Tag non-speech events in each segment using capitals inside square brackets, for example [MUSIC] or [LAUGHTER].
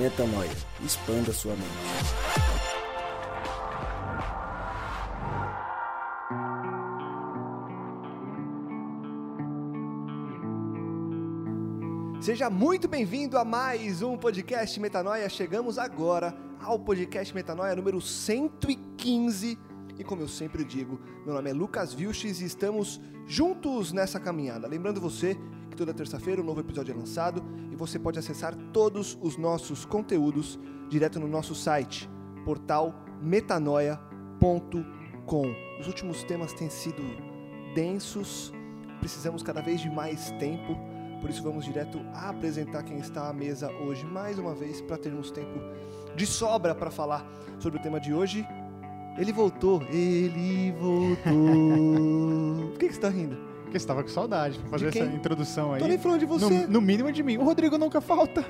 Metanoia. Expanda sua mente. Seja muito bem-vindo a mais um podcast Metanoia. Chegamos agora ao podcast Metanoia número 115. E como eu sempre digo, meu nome é Lucas Vilches e estamos juntos nessa caminhada. Lembrando você que toda terça-feira um novo episódio é lançado você pode acessar todos os nossos conteúdos direto no nosso site, portal metanoia.com. Os últimos temas têm sido densos, precisamos cada vez de mais tempo, por isso vamos direto a apresentar quem está à mesa hoje mais uma vez para termos tempo de sobra para falar sobre o tema de hoje. Ele voltou, ele voltou. [LAUGHS] Por que, que você está rindo? Porque você estava com saudade pra fazer essa introdução aí. Tô nem falando de você. No, no mínimo de mim. O Rodrigo nunca falta.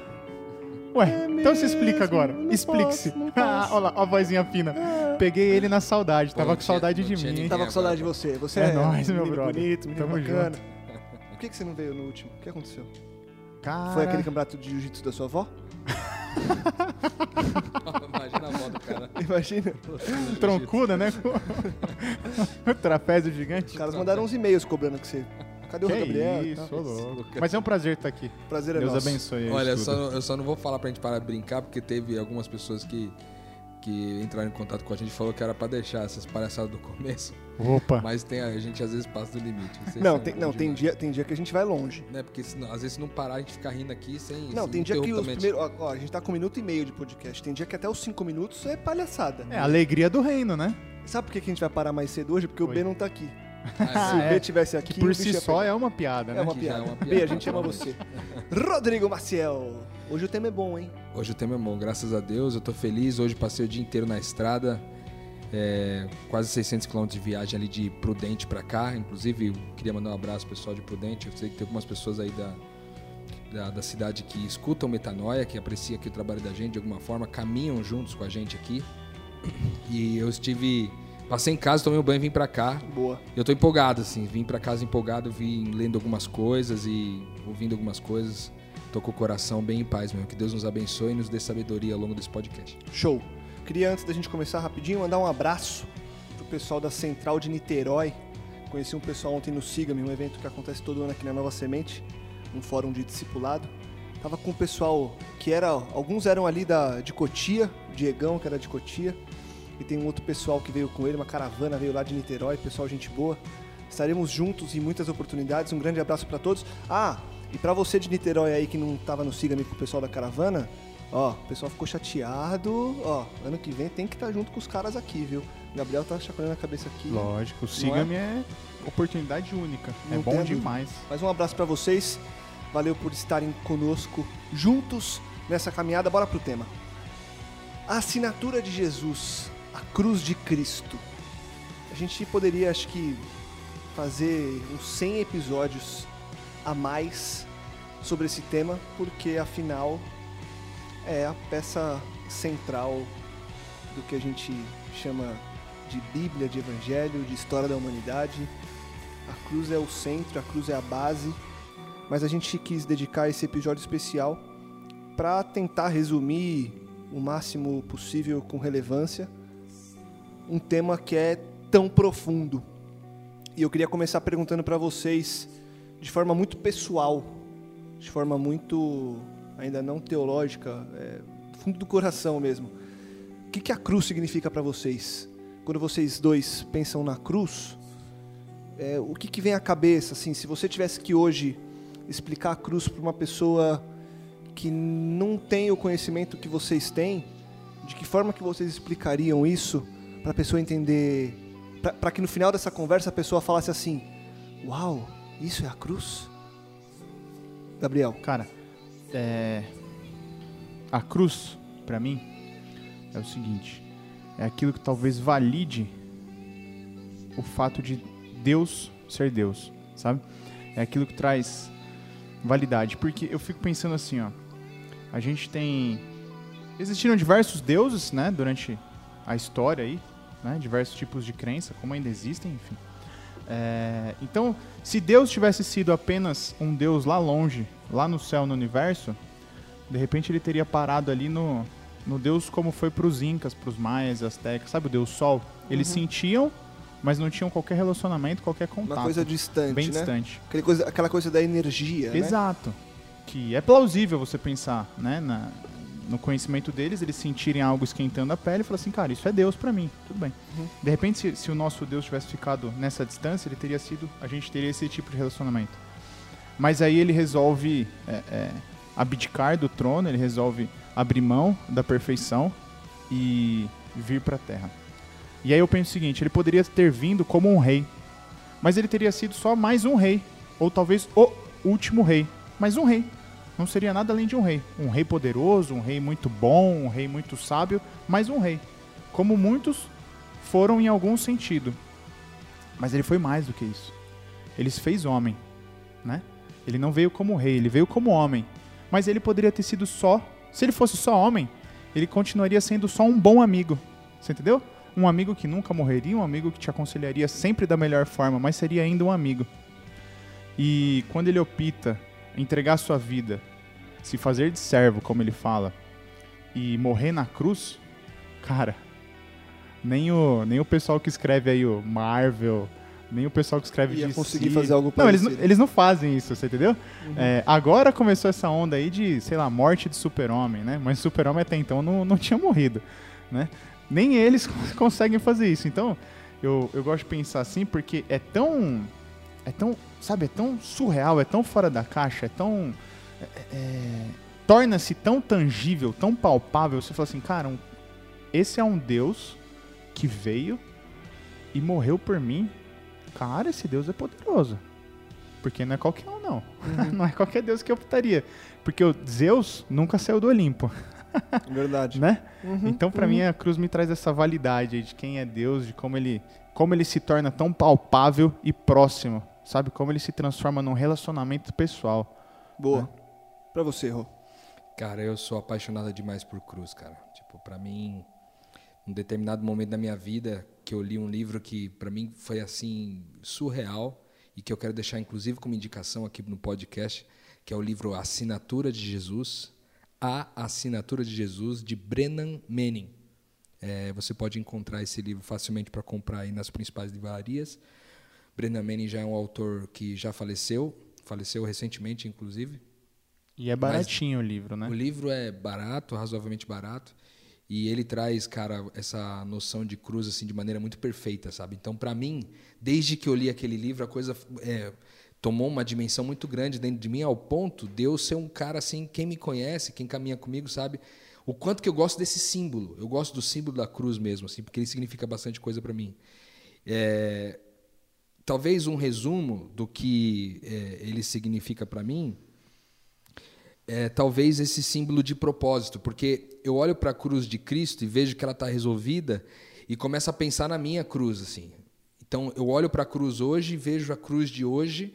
Ué, então se explica agora. Explique-se. [LAUGHS] Ah. Olha lá, ó a vozinha fina. Peguei ele na saudade. Tava não com saudade de mim. Tava com saudade de você. Você É é, nóis, meu menino brother. bonito, menino Tamo bacana. Por que, que você não veio no último? O que aconteceu? Cara, Foi aquele campeonato de jiu-jitsu da sua avó? Imagina a moto, cara. Imagina. troncuda, né? o [LAUGHS] trapézio gigante. Os caras mandaram uns e-mails cobrando que você. Cadê o Que Gabriel? isso, louco. Mas é um prazer estar aqui. Prazer é Deus nosso. abençoe. Olha, só, eu só não vou falar pra gente parar de brincar, porque teve algumas pessoas que, que entraram em contato com a gente e falou que era pra deixar essas palhaçadas do começo. Opa. Mas tem, a gente às vezes passa do limite. Não, são tem, não tem, dia, tem dia que a gente vai longe. Né? Porque senão, às vezes se não parar, a gente fica rindo aqui sem. Não, sem tem dia que os primeiros. Ó, ó, a gente tá com um minuto e meio de podcast. Tem dia que até os cinco minutos é palhaçada. É a alegria do reino, né? Sabe por que a gente vai parar mais cedo hoje? Porque o. B não tá aqui. Ah, Se o [LAUGHS] é. B tivesse aqui. Que por si só pegar. é uma piada, É né? uma Que já é piada. uma piada. [LAUGHS] B, a gente ama você. [LAUGHS] Rodrigo Maciel. Hoje o tema é bom, hein? Hoje o tema é bom, graças a Deus. Eu tô feliz. Hoje passei o dia inteiro na estrada. É, quase 600 km de viagem ali de Prudente pra cá. Inclusive, eu queria mandar um abraço pro pessoal de Prudente. Eu sei que tem algumas pessoas aí da, da, da cidade que escutam Metanoia, que apreciam aqui o trabalho da gente de alguma forma, caminham juntos com a gente aqui. E eu estive. Passei em casa, tomei um banho e vim pra cá. Boa. Eu tô empolgado, assim. Vim pra casa empolgado, vim lendo algumas coisas e ouvindo algumas coisas. Tô com o coração bem em paz, meu. Que Deus nos abençoe e nos dê sabedoria ao longo desse podcast. Show. Queria, antes da gente começar rapidinho, mandar um abraço pro pessoal da Central de Niterói. Conheci um pessoal ontem no Siga-me, um evento que acontece todo ano aqui na Nova Semente, um fórum de discipulado. Tava com o pessoal que era. Alguns eram ali da, de Cotia, o Diegão, que era de Cotia. E tem um outro pessoal que veio com ele, uma caravana veio lá de Niterói, pessoal gente boa. Estaremos juntos em muitas oportunidades. Um grande abraço para todos. Ah, e para você de Niterói aí que não tava no Siga-me com o pessoal da caravana, ó, o pessoal ficou chateado. Ó, ano que vem tem que estar junto com os caras aqui, viu? O Gabriel tá chacoalhando a cabeça aqui. Lógico, siga-me é oportunidade única. Não é bom demais. Mais um abraço para vocês. Valeu por estarem conosco juntos nessa caminhada. Bora pro tema. A assinatura de Jesus, a cruz de Cristo. A gente poderia, acho que, fazer uns 100 episódios a mais sobre esse tema, porque afinal é a peça central do que a gente chama de Bíblia, de Evangelho, de história da humanidade. A cruz é o centro, a cruz é a base, mas a gente quis dedicar esse episódio especial para tentar resumir o máximo possível com relevância um tema que é tão profundo. E eu queria começar perguntando para vocês de forma muito pessoal, de forma muito ainda não teológica, é, do fundo do coração mesmo. O que, que a cruz significa para vocês? Quando vocês dois pensam na cruz, é, o que, que vem à cabeça? Assim, se você tivesse que hoje explicar a cruz para uma pessoa que não tem o conhecimento que vocês têm, de que forma que vocês explicariam isso para a pessoa entender, para que no final dessa conversa a pessoa falasse assim: Uau, isso é a cruz? Gabriel, Cara, é... a cruz, pra mim, é o seguinte: é aquilo que talvez valide o fato de Deus ser Deus, sabe? É aquilo que traz validade. Porque eu fico pensando assim, ó. A gente tem. Existiram diversos deuses, né, durante a história aí, né? Diversos tipos de crença, como ainda existem, enfim. É, então, se Deus tivesse sido apenas um Deus lá longe, lá no céu, no universo, De repente ele teria parado ali no, no Deus como foi para os Incas, para os Maias, Aztecas, sabe o Deus Sol? Eles Uhum. sentiam, mas não tinham qualquer relacionamento, qualquer contato. Uma coisa distante, bem né? distante. Aquela coisa, aquela coisa da energia, né? Exato. Que é plausível você pensar, né, na- no conhecimento deles, eles sentirem algo esquentando a pele e falar assim, cara, isso é Deus pra mim, tudo bem. Uhum. De repente, se, se o nosso Deus tivesse ficado nessa distância, ele teria sido, a gente teria esse tipo de relacionamento. Mas aí ele resolve é, é, abdicar do trono, ele resolve abrir mão da perfeição e vir pra Terra. E aí eu penso o seguinte, ele poderia ter vindo como um rei, mas ele teria sido só mais um rei, ou talvez o último rei, mas um rei. Não seria nada além de um rei. Um rei poderoso, um rei muito bom, um rei muito sábio, mas um rei. Como muitos foram em algum sentido. Mas ele foi mais do que isso. Ele se fez homem, né? Ele não veio como rei, ele veio como homem. Mas ele poderia ter sido só. Se ele fosse só homem, ele continuaria sendo só um bom amigo. Você entendeu? Um amigo que nunca morreria, um amigo que te aconselharia sempre da melhor forma, mas seria ainda um amigo. E quando ele opta entregar sua vida, se fazer de servo, como ele fala, e morrer na cruz, cara, nem o, nem o pessoal que escreve aí o Marvel, nem o pessoal que escreve Ia DC, conseguir fazer algo não eles, não, parecido. eles não fazem isso, você entendeu? É, agora começou essa onda aí de, sei lá, morte de super-homem, né? Mas super-homem até então não, não tinha morrido, né? Nem eles [LAUGHS] conseguem fazer isso. Então, eu, eu gosto de pensar assim porque é tão... É tão, sabe, é tão surreal, é tão fora da caixa, é tão... é- é- Torna-se tão tangível, tão palpável. Você fala assim, cara, um- esse é um Deus que veio e morreu por mim. Cara, esse Deus é poderoso. Porque não é qualquer um, não. [LAUGHS] não é qualquer Deus que eu optaria. Porque o Zeus nunca saiu do Olimpo, [LAUGHS] Verdade. né? Uhum, Então, pra uhum. mim, a cruz me traz essa validade aí de quem é Deus, de como ele, como ele se torna tão palpável e próximo, sabe? Como ele se transforma num relacionamento pessoal. Boa. Pra você, Rô. Cara, eu sou apaixonado demais por cruz, cara. Tipo, pra mim, um determinado momento da minha vida que eu li um livro que pra mim foi assim surreal e que eu quero deixar inclusive como indicação aqui no podcast, que é o livro Assinatura de Jesus, A Assinatura de Jesus de Brennan Manning. É, você pode encontrar esse livro facilmente para comprar aí nas principais livrarias. Brennan Manning já é um autor que já faleceu, faleceu recentemente, inclusive. E é baratinho o livro, né? O livro é barato, razoavelmente barato, e ele traz, cara, essa noção de cruz assim de maneira muito perfeita, sabe? Então, para mim, desde que eu li aquele livro, a coisa é, tomou uma dimensão muito grande dentro de mim, ao ponto de eu ser um cara assim, quem me conhece, quem caminha comigo, sabe? O quanto que eu gosto desse símbolo. Eu gosto do símbolo da cruz mesmo, assim, porque ele significa bastante coisa para mim. É, talvez um resumo do que é, ele significa para mim é talvez esse símbolo de propósito, porque eu olho para a cruz de Cristo e vejo que ela está resolvida e começo a pensar na minha cruz assim. Então eu olho para a cruz hoje e vejo a cruz de hoje,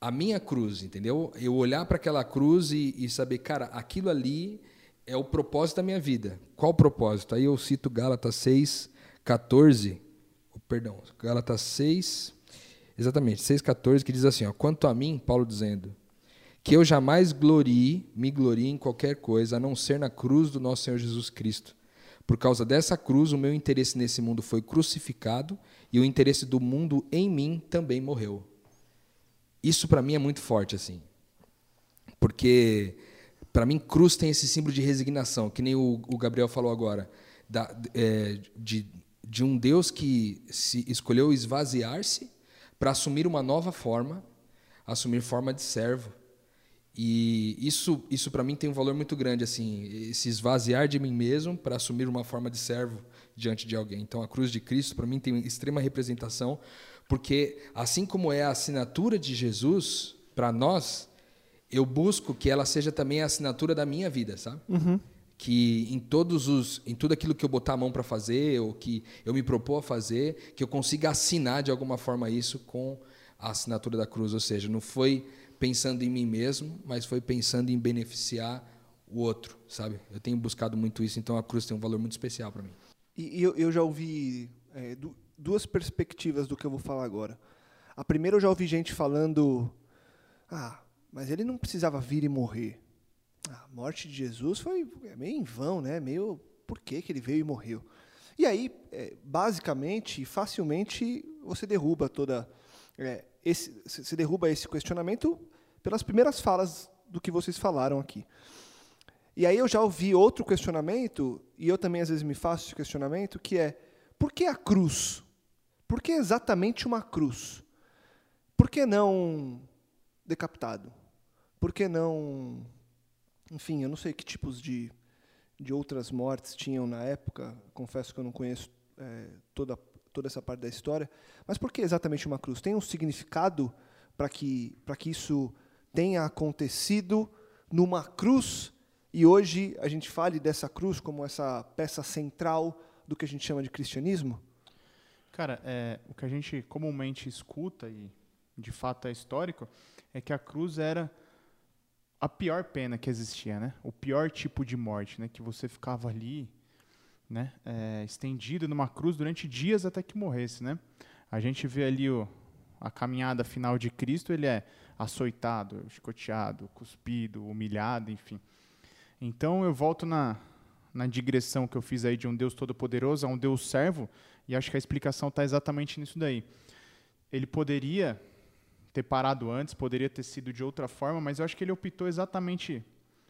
a minha cruz, entendeu? Eu olhar para aquela cruz e, e saber, cara, aquilo ali é o propósito da minha vida. Qual o propósito? Aí eu cito Gálatas 6, 14, oh, perdão, Gálatas 6, exatamente, 6, 14, que diz assim, ó, quanto a mim, Paulo dizendo, que eu jamais glorie, me glorie em qualquer coisa, a não ser na cruz do nosso Senhor Jesus Cristo. Por causa dessa cruz, o meu interesse nesse mundo foi crucificado e o interesse do mundo em mim também morreu. Isso para mim é muito forte assim. Porque para mim cruz tem esse símbolo de resignação, que nem o, o Gabriel falou agora, da, é, de, de um Deus que se escolheu esvaziar-se para assumir uma nova forma, assumir forma de servo. E isso, isso para mim tem um valor muito grande, assim, se esvaziar de mim mesmo para assumir uma forma de servo diante de alguém. Então, a cruz de Cristo para mim tem extrema representação, porque assim como é a assinatura de Jesus para nós, eu busco que ela seja também a assinatura da minha vida, sabe? Que em todos os, em tudo aquilo que eu botar a mão para fazer ou que eu me propor a fazer, que eu consiga assinar de alguma forma isso com a assinatura da cruz, ou seja, não foi pensando em mim mesmo, mas foi pensando em beneficiar o outro, sabe? Eu tenho buscado muito isso, então a cruz tem um valor muito especial para mim. E, eu, eu já ouvi é, du- duas perspectivas do que eu vou falar agora. A primeira eu já ouvi gente falando, ah, mas ele não precisava vir e morrer. a morte de Jesus foi é meio em vão, né? Meio por que, que ele veio e morreu? E aí, é, basicamente, facilmente, você derruba toda é, esse, você derruba esse questionamento pelas primeiras falas do que vocês falaram aqui. E aí eu já ouvi outro questionamento, e eu também às vezes me faço esse questionamento, que é, por que a cruz? Por que exatamente uma cruz? Por que não decapitado? Por que não. Enfim, eu não sei que tipos de, de outras mortes tinham na época, confesso que eu não conheço é, toda, toda essa parte da história, mas por que exatamente uma cruz? Tem um significado para que, que isso tenha acontecido numa cruz e hoje a gente fale dessa cruz como essa peça central do que a gente chama de cristianismo? Cara, é, o que a gente comumente escuta e de fato é histórico é que a cruz era a pior pena que existia, né? O pior tipo de morte, né? Que você ficava ali, né? É, estendido numa cruz durante dias até que morresse, né? A gente vê ali o, a caminhada final de Cristo, ele é açoitado, chicoteado, cuspido, humilhado, enfim. Então eu volto na, na digressão que eu fiz aí de um Deus todo-poderoso a um Deus servo, e acho que a explicação está exatamente nisso daí. Ele poderia ter parado antes, poderia ter sido de outra forma, mas eu acho que ele optou exatamente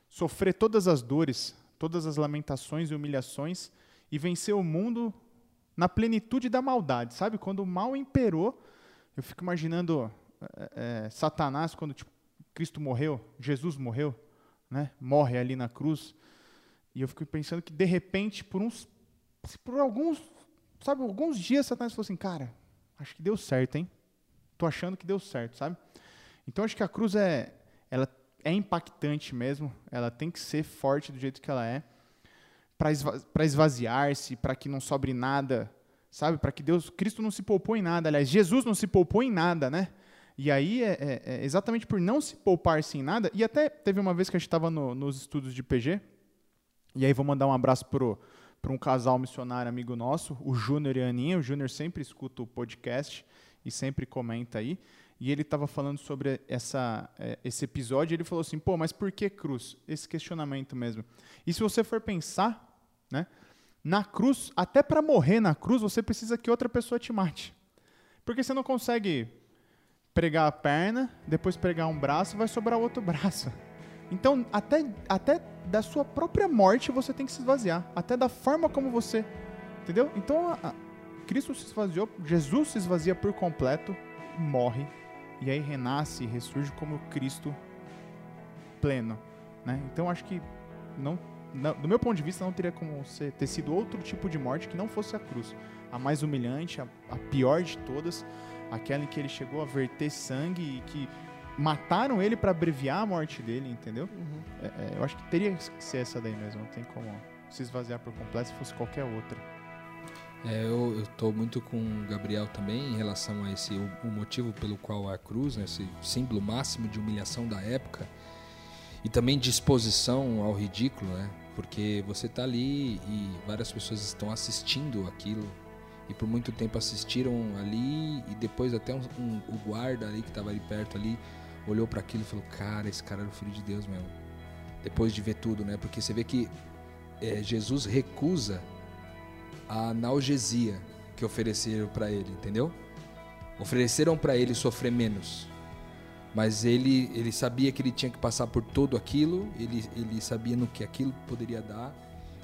sofrer todas as dores, todas as lamentações e humilhações e vencer o mundo na plenitude da maldade, sabe? Quando o mal imperou, eu fico imaginando é, é, Satanás quando tipo, Cristo morreu, Jesus morreu, né? Morre ali na cruz e eu fico pensando que de repente por uns, por alguns, sabe, alguns dias Satanás falou assim, cara, acho que deu certo, hein? tô achando que deu certo, sabe? Então acho que a cruz é, ela é impactante mesmo, ela tem que ser forte do jeito que ela é, para esva esvaziar-se, para que não sobre nada, sabe? Para que Deus, Cristo não se poupou em nada, aliás, Jesus não se poupou em nada, né? E aí é, é, é exatamente por não se poupar-se em nada, e até teve uma vez que a gente estava no, nos estudos de PG, e aí vou mandar um abraço pro para um casal missionário amigo nosso, o Júnior e a Aninha. O Júnior sempre escuta o podcast e sempre comenta aí. E ele estava falando sobre essa, é, esse episódio. E ele falou assim: pô, mas por que cruz? Esse questionamento mesmo. E se você for pensar, né, na cruz, até para morrer na cruz, você precisa que outra pessoa te mate. Porque você não consegue pregar a perna, depois pregar um braço, vai sobrar outro [LAUGHS] braço. Então, até, até da sua própria morte você tem que se esvaziar. Até da forma como você. Entendeu? Então, a, Cristo se esvaziou, Jesus se esvazia por completo, morre, e aí renasce e ressurge como Cristo pleno. Né? Então acho que, não, do meu ponto de vista, não teria como ser, ter sido outro tipo de morte que não fosse a cruz. A mais humilhante, a, a pior de todas, aquela em que ele chegou a verter sangue e que mataram ele para abreviar a morte dele, entendeu? Uhum. É, é, eu acho que teria que ser essa daí mesmo, não tem como se esvaziar por completo se fosse qualquer outra. É, eu estou muito com o Gabriel também em relação a esse o, o motivo pelo qual a cruz, né, esse símbolo máximo de humilhação da época e também de exposição ao ridículo, né? Porque você está ali e várias pessoas estão assistindo aquilo e por muito tempo assistiram ali e depois até um, um, o guarda ali que estava ali perto ali olhou para aquilo e falou: cara, esse cara era o filho de Deus mesmo. Depois de ver tudo, né? Porque você vê que é, Jesus recusa a analgesia que ofereceram para ele, entendeu? Ofereceram para ele sofrer menos. Mas ele, ele sabia que ele tinha que passar por tudo aquilo, ele, ele sabia no que aquilo poderia dar,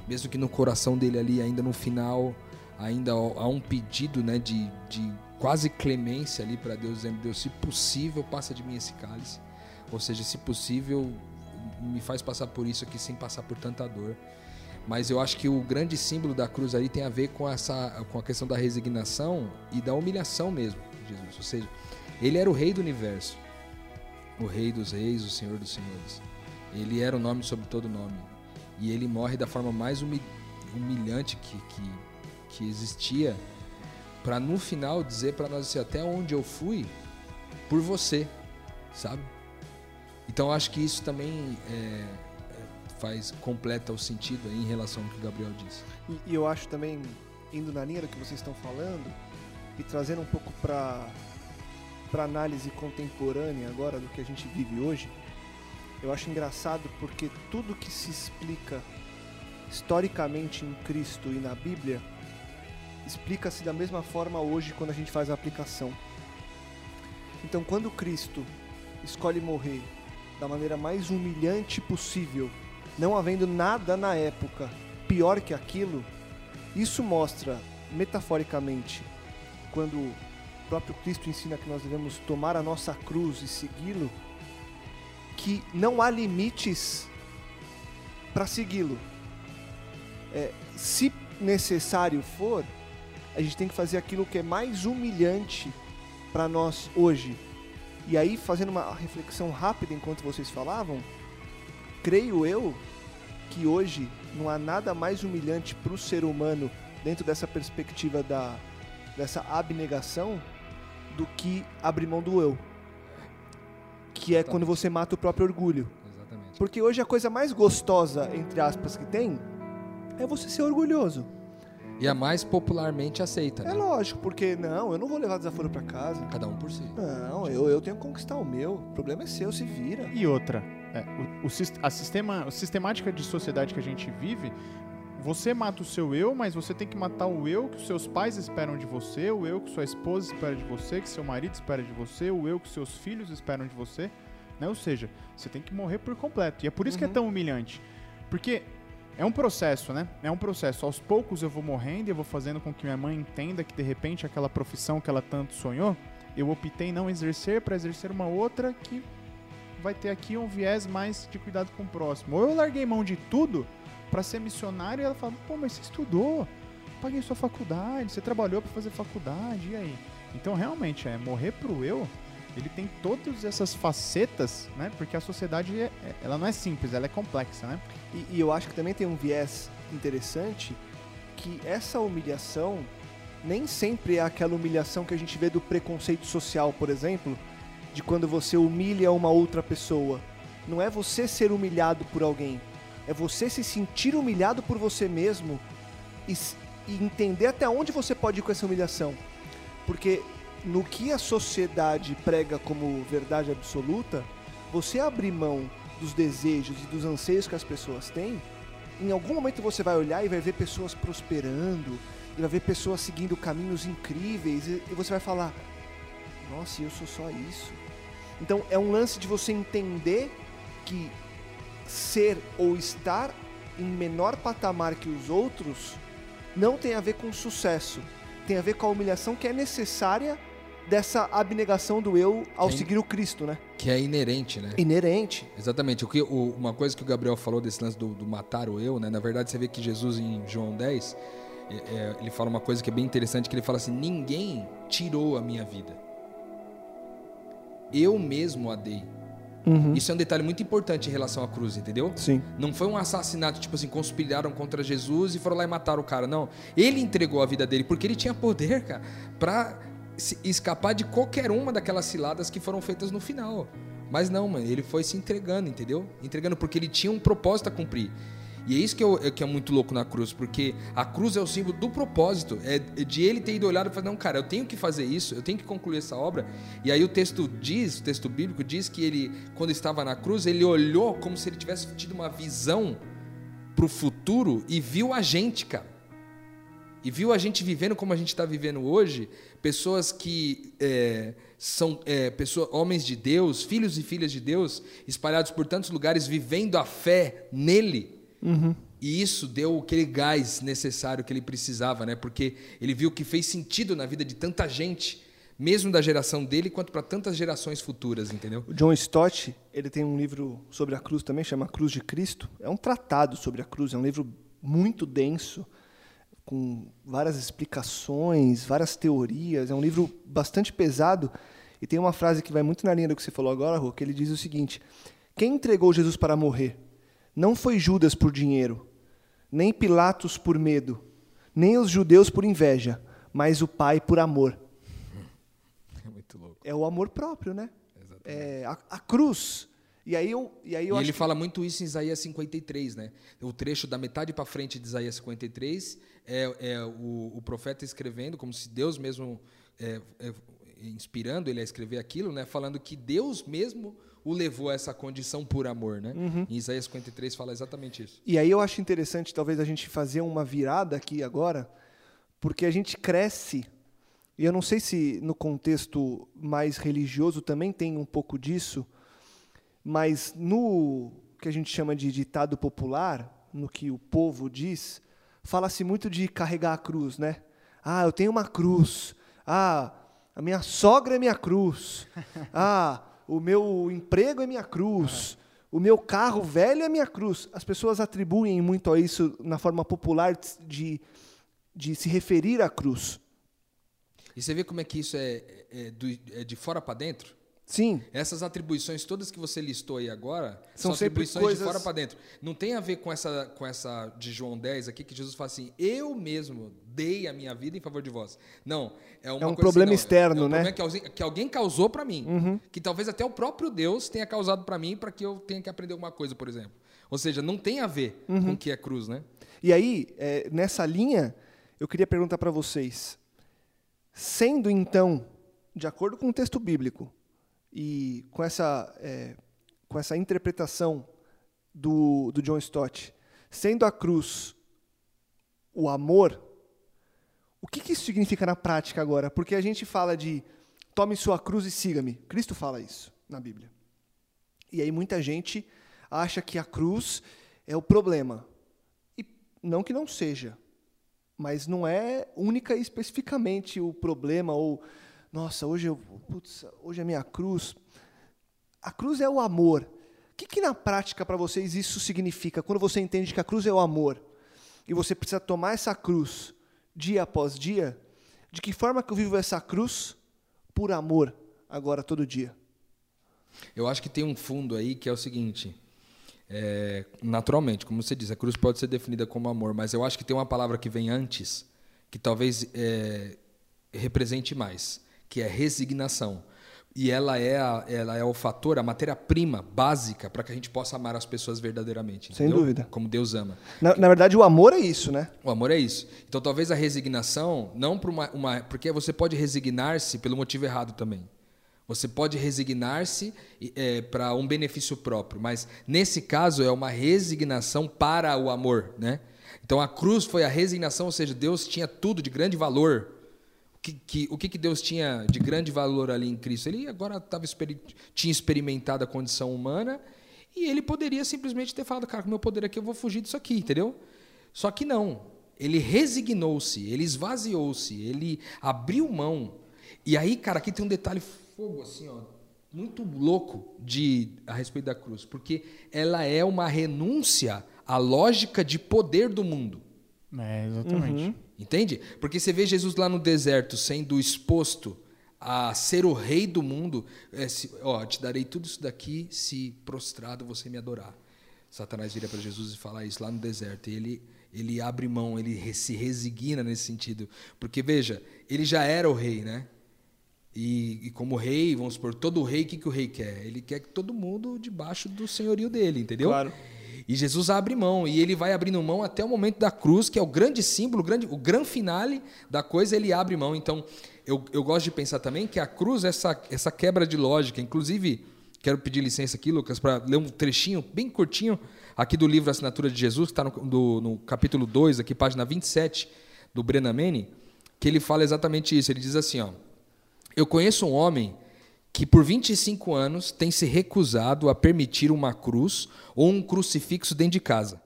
mesmo que no coração dele ali, ainda no final, ainda há um pedido né, de, de quase clemência ali para Deus, dizendo: Deus, se possível, passa de mim esse cálice. Ou seja, se possível, me faz passar por isso aqui sem passar por tanta dor. Mas eu acho que o grande símbolo da cruz aí tem a ver com essa com a questão da resignação e da humilhação mesmo Jesus. Ou seja, ele era o rei do universo, o rei dos reis, o senhor dos senhores. Ele era o nome sobre todo nome. E ele morre da forma mais humilhante que, que, que existia, para no final dizer para nós assim, até onde eu fui por você, sabe? Então acho que isso também é, faz completa o sentido em relação ao que o Gabriel disse. E, e, eu acho também indo na linha do que vocês estão falando e trazendo um pouco para para análise contemporânea agora do que a gente vive hoje, Eu acho engraçado porque tudo que se explica historicamente em Cristo e na Bíblia explica-se da mesma forma hoje quando a gente faz a aplicação. Então, quando Cristo escolhe morrer da maneira mais humilhante possível, não havendo nada na época pior que aquilo, isso mostra, metaforicamente, quando próprio Cristo ensina que nós devemos tomar a nossa cruz e segui-lo, que não há limites para segui-lo. É, se necessário for, a gente tem que fazer aquilo que é mais humilhante para nós hoje. E aí, fazendo uma reflexão rápida enquanto vocês falavam, creio eu que hoje não há nada mais humilhante para o ser humano dentro dessa perspectiva da dessa abnegação do que abrir mão do eu. Que é quando você mata o próprio orgulho. Exatamente. Porque hoje a coisa mais gostosa, entre aspas, que tem é você ser orgulhoso. E a mais popularmente aceita, É né? lógico, porque não, eu não vou levar desaforo para casa. Cada um por si. Não, eu, eu tenho que conquistar o meu. O problema é seu, se vira. E outra, é, o, o a, sistema, a sistemática de sociedade que a gente vive, você mata o seu eu, mas você tem que matar o eu que os seus pais esperam de você, o eu que sua esposa espera de você, que seu marido espera de você, o eu que seus filhos esperam de você. Né? Ou seja, você tem que morrer por completo. E é por isso que é tão humilhante. Porque é um processo, né? É um processo. Aos poucos eu vou morrendo e eu vou fazendo com que minha mãe entenda que de repente aquela profissão que ela tanto sonhou, eu optei não exercer para exercer uma outra que vai ter aqui um viés mais de cuidado com o próximo. Ou eu larguei mão de tudo para ser missionário e ela fala: "Pô, mas você estudou, paguei sua faculdade, você trabalhou para fazer faculdade, e aí?" Então, realmente, é morrer pro eu. Ele tem todas essas facetas, né? Porque a sociedade é- é- ela não é simples, ela é complexa, né? E, e eu acho que também tem um viés interessante que essa humilhação nem sempre é aquela humilhação que a gente vê do preconceito social, por exemplo, de quando você humilha uma outra pessoa. Não é você ser humilhado por alguém, é você se sentir humilhado por você mesmo e, e entender até onde você pode ir com essa humilhação. Porque no que a sociedade prega como verdade absoluta, você abrir mão dos desejos e dos anseios que as pessoas têm, em algum momento você vai olhar e vai ver pessoas prosperando, e vai ver pessoas seguindo caminhos incríveis, e, e você vai falar: Nossa, eu sou só isso. Então é um lance de você entender que ser ou estar em menor patamar que os outros não tem a ver com sucesso, tem a ver com a humilhação que é necessária dessa abnegação do eu ao Sim. seguir o Cristo, né? Que é inerente, né? Inerente. Exatamente. O que, o- uma coisa que o Gabriel falou desse lance do, do matar o eu, né? Na verdade, você vê que Jesus em João 10, é, é, ele fala uma coisa que é bem interessante, que ele fala assim, ninguém tirou a minha vida. Eu mesmo a dei. Isso é um detalhe muito importante em relação à cruz, entendeu? Sim. Não foi um assassinato, tipo assim, conspiraram contra Jesus e foram lá e mataram o cara. Não. Ele entregou a vida dele porque ele tinha poder, cara, pra se- escapar de qualquer uma daquelas ciladas que foram feitas no final. Mas não, mano, ele foi se entregando, entendeu? Entregando porque ele tinha um propósito a cumprir. E é isso que, eu- é, que é muito louco na cruz, porque a cruz é o símbolo do propósito, é de ele ter ido olhado e falar, não, cara, eu tenho que fazer isso, eu tenho que concluir essa obra. E aí o texto diz, o texto bíblico diz que ele, quando estava na cruz, ele olhou como se ele tivesse tido uma visão pro futuro e viu a gente, cara. E viu a gente vivendo como a gente está vivendo hoje, pessoas que é, são é, pessoas, homens de Deus, filhos e filhas de Deus, espalhados por tantos lugares, vivendo a fé nele. E isso deu aquele gás necessário que ele precisava, né? Porque ele viu que fez sentido na vida de tanta gente, mesmo da geração dele, quanto para tantas gerações futuras, entendeu? O John Stott, ele tem um livro sobre a cruz também, chama Cruz de Cristo. É um tratado sobre a cruz, é um livro muito denso, com várias explicações, várias teorias. É um livro bastante pesado. E tem uma frase que vai muito na linha do que você falou agora, Rô, que ele diz o seguinte: Quem entregou Jesus para morrer? Não foi Judas por dinheiro, nem Pilatos por medo, nem os judeus por inveja, mas o Pai por amor. [LAUGHS] É muito louco. É o amor próprio, né? Exatamente. É, a, a cruz. E aí eu, e aí eu e ele que- fala muito isso em Isaías 53, né? O trecho da metade para frente de Isaías 53 é, é o, o profeta escrevendo, como se Deus mesmo é, é, inspirando ele a escrever aquilo, né, falando que Deus mesmo o levou a essa condição por amor, né? Uhum. Em Isaías 53 fala exatamente isso. E aí eu acho interessante talvez a gente fazer uma virada aqui agora, porque a gente cresce, e eu não sei se no contexto mais religioso também tem um pouco disso, mas no que a gente chama de ditado popular, no que o povo diz, fala-se muito de carregar a cruz, né? Ah, eu tenho uma cruz. Ah, a minha sogra é minha cruz. [LAUGHS] Ah, o meu emprego é minha cruz. O meu carro velho é minha cruz. As pessoas atribuem muito a isso na forma popular de, de se referir à cruz. E você vê como é que isso é, é, do, é de fora para dentro? Sim. Essas atribuições todas que você listou aí agora São são, atribuições coisas- de fora para dentro. Não tem a ver com essa, com essa de João 10 aqui, que Jesus fala assim: Eu mesmo dei a minha vida em favor de vós. Não. É, uma É um problema não, externo, é um né? problema que alguém, que alguém causou para mim. Que talvez até o próprio Deus tenha causado para mim para que eu tenha que aprender alguma coisa, por exemplo. Ou seja, não tem a ver com o que é cruz, né? E aí, é, nessa linha, eu queria perguntar para vocês: sendo então, de acordo com o texto bíblico e com essa, é, com essa interpretação do, do John Stott, sendo a cruz o amor, o que, que isso significa na prática agora? Porque a gente fala de tome sua cruz e siga-me. Cristo fala isso na Bíblia. E aí muita gente acha que a cruz é o problema. E não que não seja, mas não é única e especificamente o problema ou nossa, hoje eu, putz, hoje é minha cruz. A cruz é o amor. O que, que na prática para vocês isso significa? Quando você entende que a cruz é o amor e você precisa tomar essa cruz dia após dia, de que forma que eu vivo essa cruz por amor agora todo dia? Eu acho que tem um fundo aí que é o seguinte. é, naturalmente, como você diz, a cruz pode ser definida como amor, mas eu acho que tem uma palavra que vem antes, que talvez é, represente mais, que é resignação. E ela é, a- ela é o fator, a matéria-prima básica para que a gente possa amar as pessoas verdadeiramente. Sem entendeu? dúvida. Como Deus ama. Na, na verdade, o amor é isso, né? O amor é isso. Então, talvez a resignação, não para uma, uma. Porque você pode resignar-se pelo motivo errado também. Você pode resignar-se para um benefício próprio, mas nesse caso é uma resignação para o amor, né? Então a cruz foi a resignação, ou seja, Deus tinha tudo de grande valor. O que, que- o que, que Deus tinha de grande valor ali em Cristo? Ele agora tava, tinha experimentado a condição humana e ele poderia simplesmente ter falado, cara, com o meu poder aqui eu vou fugir disso aqui, entendeu? Só que não. Ele resignou-se, ele esvaziou-se, ele abriu mão. E aí, cara, aqui tem um detalhe fogo, assim, ó, muito louco de a respeito da cruz, porque ela é uma renúncia à lógica de poder do mundo. É, exatamente. Entende? Porque você vê Jesus lá no deserto sendo exposto a ser o rei do mundo. É, se, ó, te darei tudo isso daqui se prostrado você me adorar. Satanás vira para Jesus e fala isso lá no deserto. E ele, ele abre mão, ele se resigna nesse sentido. Porque, veja, ele já era o rei, né? E, e como rei, vamos supor, todo rei, o que, que o rei quer? Ele quer que todo mundo debaixo do senhorio dele, entendeu? Claro. E Jesus abre mão, e ele vai abrindo mão até o momento da cruz, que é o grande símbolo, o grande, o grande finale da coisa, ele abre mão. Então, eu, eu gosto de pensar também que a cruz, essa, essa quebra de lógica, inclusive, quero pedir licença aqui, Lucas, para ler um trechinho bem curtinho aqui do livro Assinatura de Jesus, que está no, no capítulo 2, aqui, página 27, do Brenamene, que ele fala exatamente isso. Ele diz assim, ó, eu conheço um homem que por 25 anos tem se recusado a permitir uma cruz ou um crucifixo dentro de casa.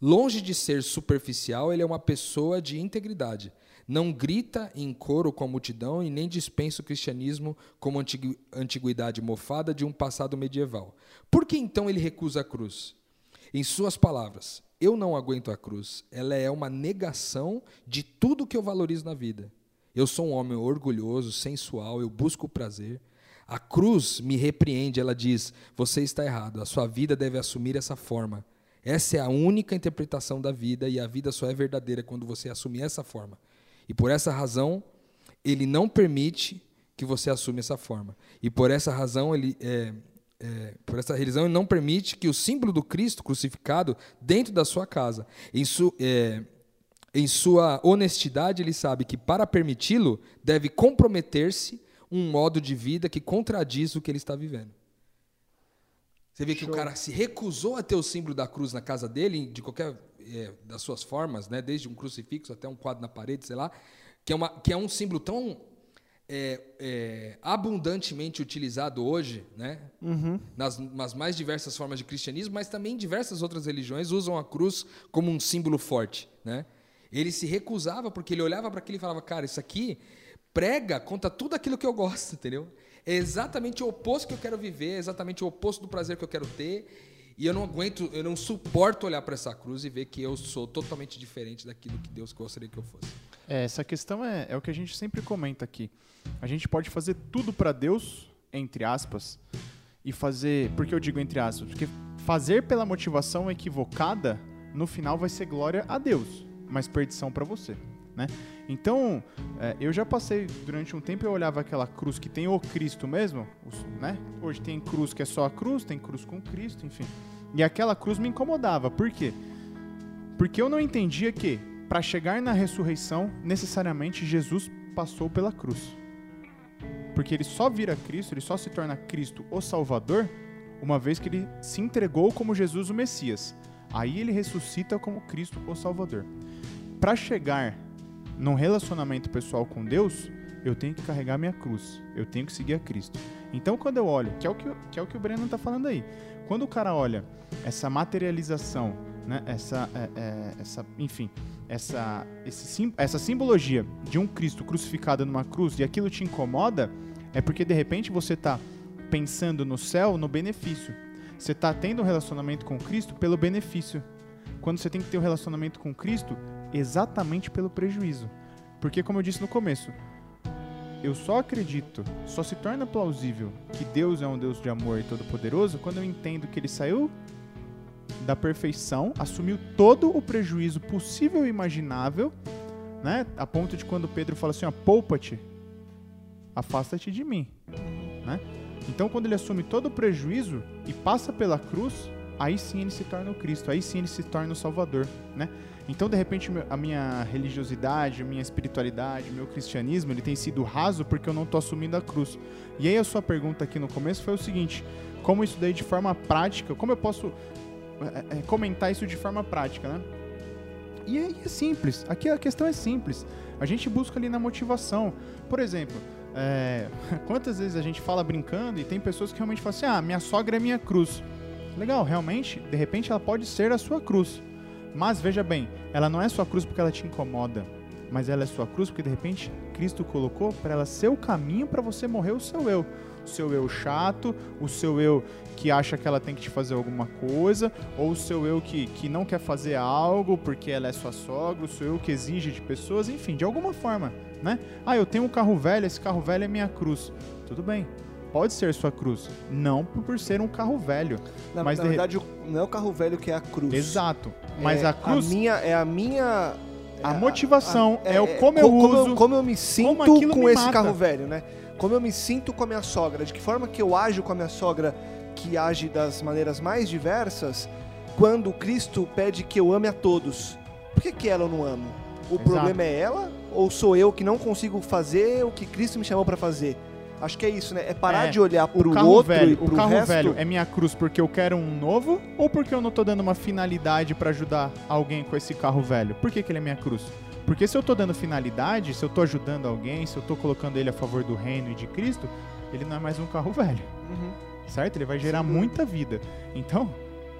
Longe de ser superficial, ele é uma pessoa de integridade. Não grita em coro com a multidão e nem dispensa o cristianismo como antigu- antiguidade mofada de um passado medieval. Por que então ele recusa a cruz? Em suas palavras, eu não aguento a cruz. Ela é uma negação de tudo que eu valorizo na vida. Eu sou um homem orgulhoso, sensual, eu busco o prazer. A cruz me repreende, ela diz: você está errado, a sua vida deve assumir essa forma. Essa é a única interpretação da vida e a vida só é verdadeira quando você assumir essa forma. E por essa razão, ele não permite que você assuma essa forma. E por essa razão, ele, é, é, por essa razão, ele não permite que o símbolo do Cristo crucificado dentro da sua casa, em, su, é, em sua honestidade, ele sabe que para permiti-lo, deve comprometer-se um modo de vida que contradiz o que ele está vivendo. Você vê que o cara se recusou a ter o símbolo da cruz na casa dele, de qualquer é, das suas formas, né? desde um crucifixo até um quadro na parede, sei lá, que é, uma, que é um símbolo tão é, é, abundantemente utilizado hoje, né? Nas, nas mais diversas formas de cristianismo, mas também diversas outras religiões usam a cruz como um símbolo forte, né? Ele se recusava porque ele olhava para aquilo e falava, cara, isso aqui prega contra tudo aquilo que eu gosto, entendeu? É exatamente o oposto que eu quero viver, é exatamente o oposto do prazer que eu quero ter. E eu não aguento, eu não suporto olhar para essa cruz e ver que eu sou totalmente diferente daquilo que Deus gostaria que eu fosse. É, essa questão é, é o que a gente sempre comenta aqui. A gente pode fazer tudo para Deus, entre aspas, e fazer. Por que eu digo entre aspas? Porque fazer pela motivação equivocada, no final vai ser glória a Deus, mas perdição para você. Né? Então, é, eu já passei durante um tempo eu olhava aquela cruz que tem o Cristo mesmo, os- né? Hoje tem cruz que é só a cruz, tem cruz com Cristo, enfim. E aquela cruz me incomodava. Por quê? Porque eu não entendia que para chegar na ressurreição, necessariamente Jesus passou pela cruz. Porque ele só vira Cristo, ele só se torna Cristo o Salvador, uma vez que ele se entregou como Jesus o Messias. Aí ele ressuscita como Cristo o Salvador. Para chegar num relacionamento pessoal com Deus, eu tenho que carregar minha cruz, eu tenho que seguir a Cristo. Então, quando eu olho, que é o que, que, é o, que o Breno está falando aí, quando o cara olha essa materialização, né, essa, é, é, essa, enfim, essa, esse, essa simbologia de um Cristo crucificado numa cruz e aquilo te incomoda, é porque de repente você está pensando no céu no benefício. Você está tendo um relacionamento com Cristo pelo benefício. Quando você tem que ter um relacionamento com Cristo exatamente pelo prejuízo. Porque, como eu disse no começo, eu só acredito, só se torna plausível que Deus é um Deus de amor e todo-poderoso quando eu entendo que ele saiu da perfeição, assumiu todo o prejuízo possível e imaginável, né? A ponto de quando Pedro fala assim, ó, poupa-te, afasta-te de mim, né? Então, quando ele assume todo o prejuízo e passa pela cruz, aí sim ele se torna o Cristo, aí sim ele se torna o Salvador, né? Então, de repente, a minha religiosidade, a minha espiritualidade, o meu cristianismo, ele tem sido raso porque eu não estou assumindo a cruz. E aí a sua pergunta aqui no começo foi o seguinte: como isso daí de forma prática, como eu posso é, é, comentar isso de forma prática, né? E aí é simples. Aqui a questão é simples. A gente busca ali na motivação. Por exemplo, é, [LAUGHS] quantas vezes a gente fala brincando e tem pessoas que realmente falam assim: ah, minha sogra é minha cruz. Legal, realmente, de repente ela pode ser a sua cruz. Mas veja bem, ela não é sua cruz porque ela te incomoda, mas ela é sua cruz porque de repente Cristo colocou para ela ser o caminho para você morrer o seu eu. O seu eu chato, o seu eu que acha que ela tem que te fazer alguma coisa, ou o seu eu que, que não quer fazer algo porque ela é sua sogra, o seu eu que exige de pessoas, enfim, de alguma forma, né? Ah, eu tenho um carro velho, esse carro velho é minha cruz. Tudo bem, pode ser sua cruz, não por ser um carro velho. Na, Mas na de- verdade, não é o carro velho que é a cruz. Exato. Mas É a cruz, minha, é a minha. a é motivação a- é, o como eu co- uso. Como eu me sinto com me esse mata. carro velho, né? Como eu me sinto com a minha sogra. De que forma que eu ajo com a minha sogra, que age das maneiras mais diversas, quando Cristo pede que eu ame a todos. Por que, que ela eu não amo? O Exato. problema é ela? Ou sou eu que não consigo fazer o que Cristo me chamou pra fazer? Acho que é isso, né? É parar É, de olhar o pro carro outro velho, e pro o carro resto. velho é minha cruz porque eu quero um novo ou porque eu não tô dando uma finalidade pra ajudar alguém com esse carro velho? Por que, que ele é minha cruz? Porque se eu tô dando finalidade, se eu tô ajudando alguém, se eu tô colocando ele a favor do reino e de Cristo, ele não é mais um carro velho, Uhum. certo? Ele vai gerar dúvida. muita vida. Então,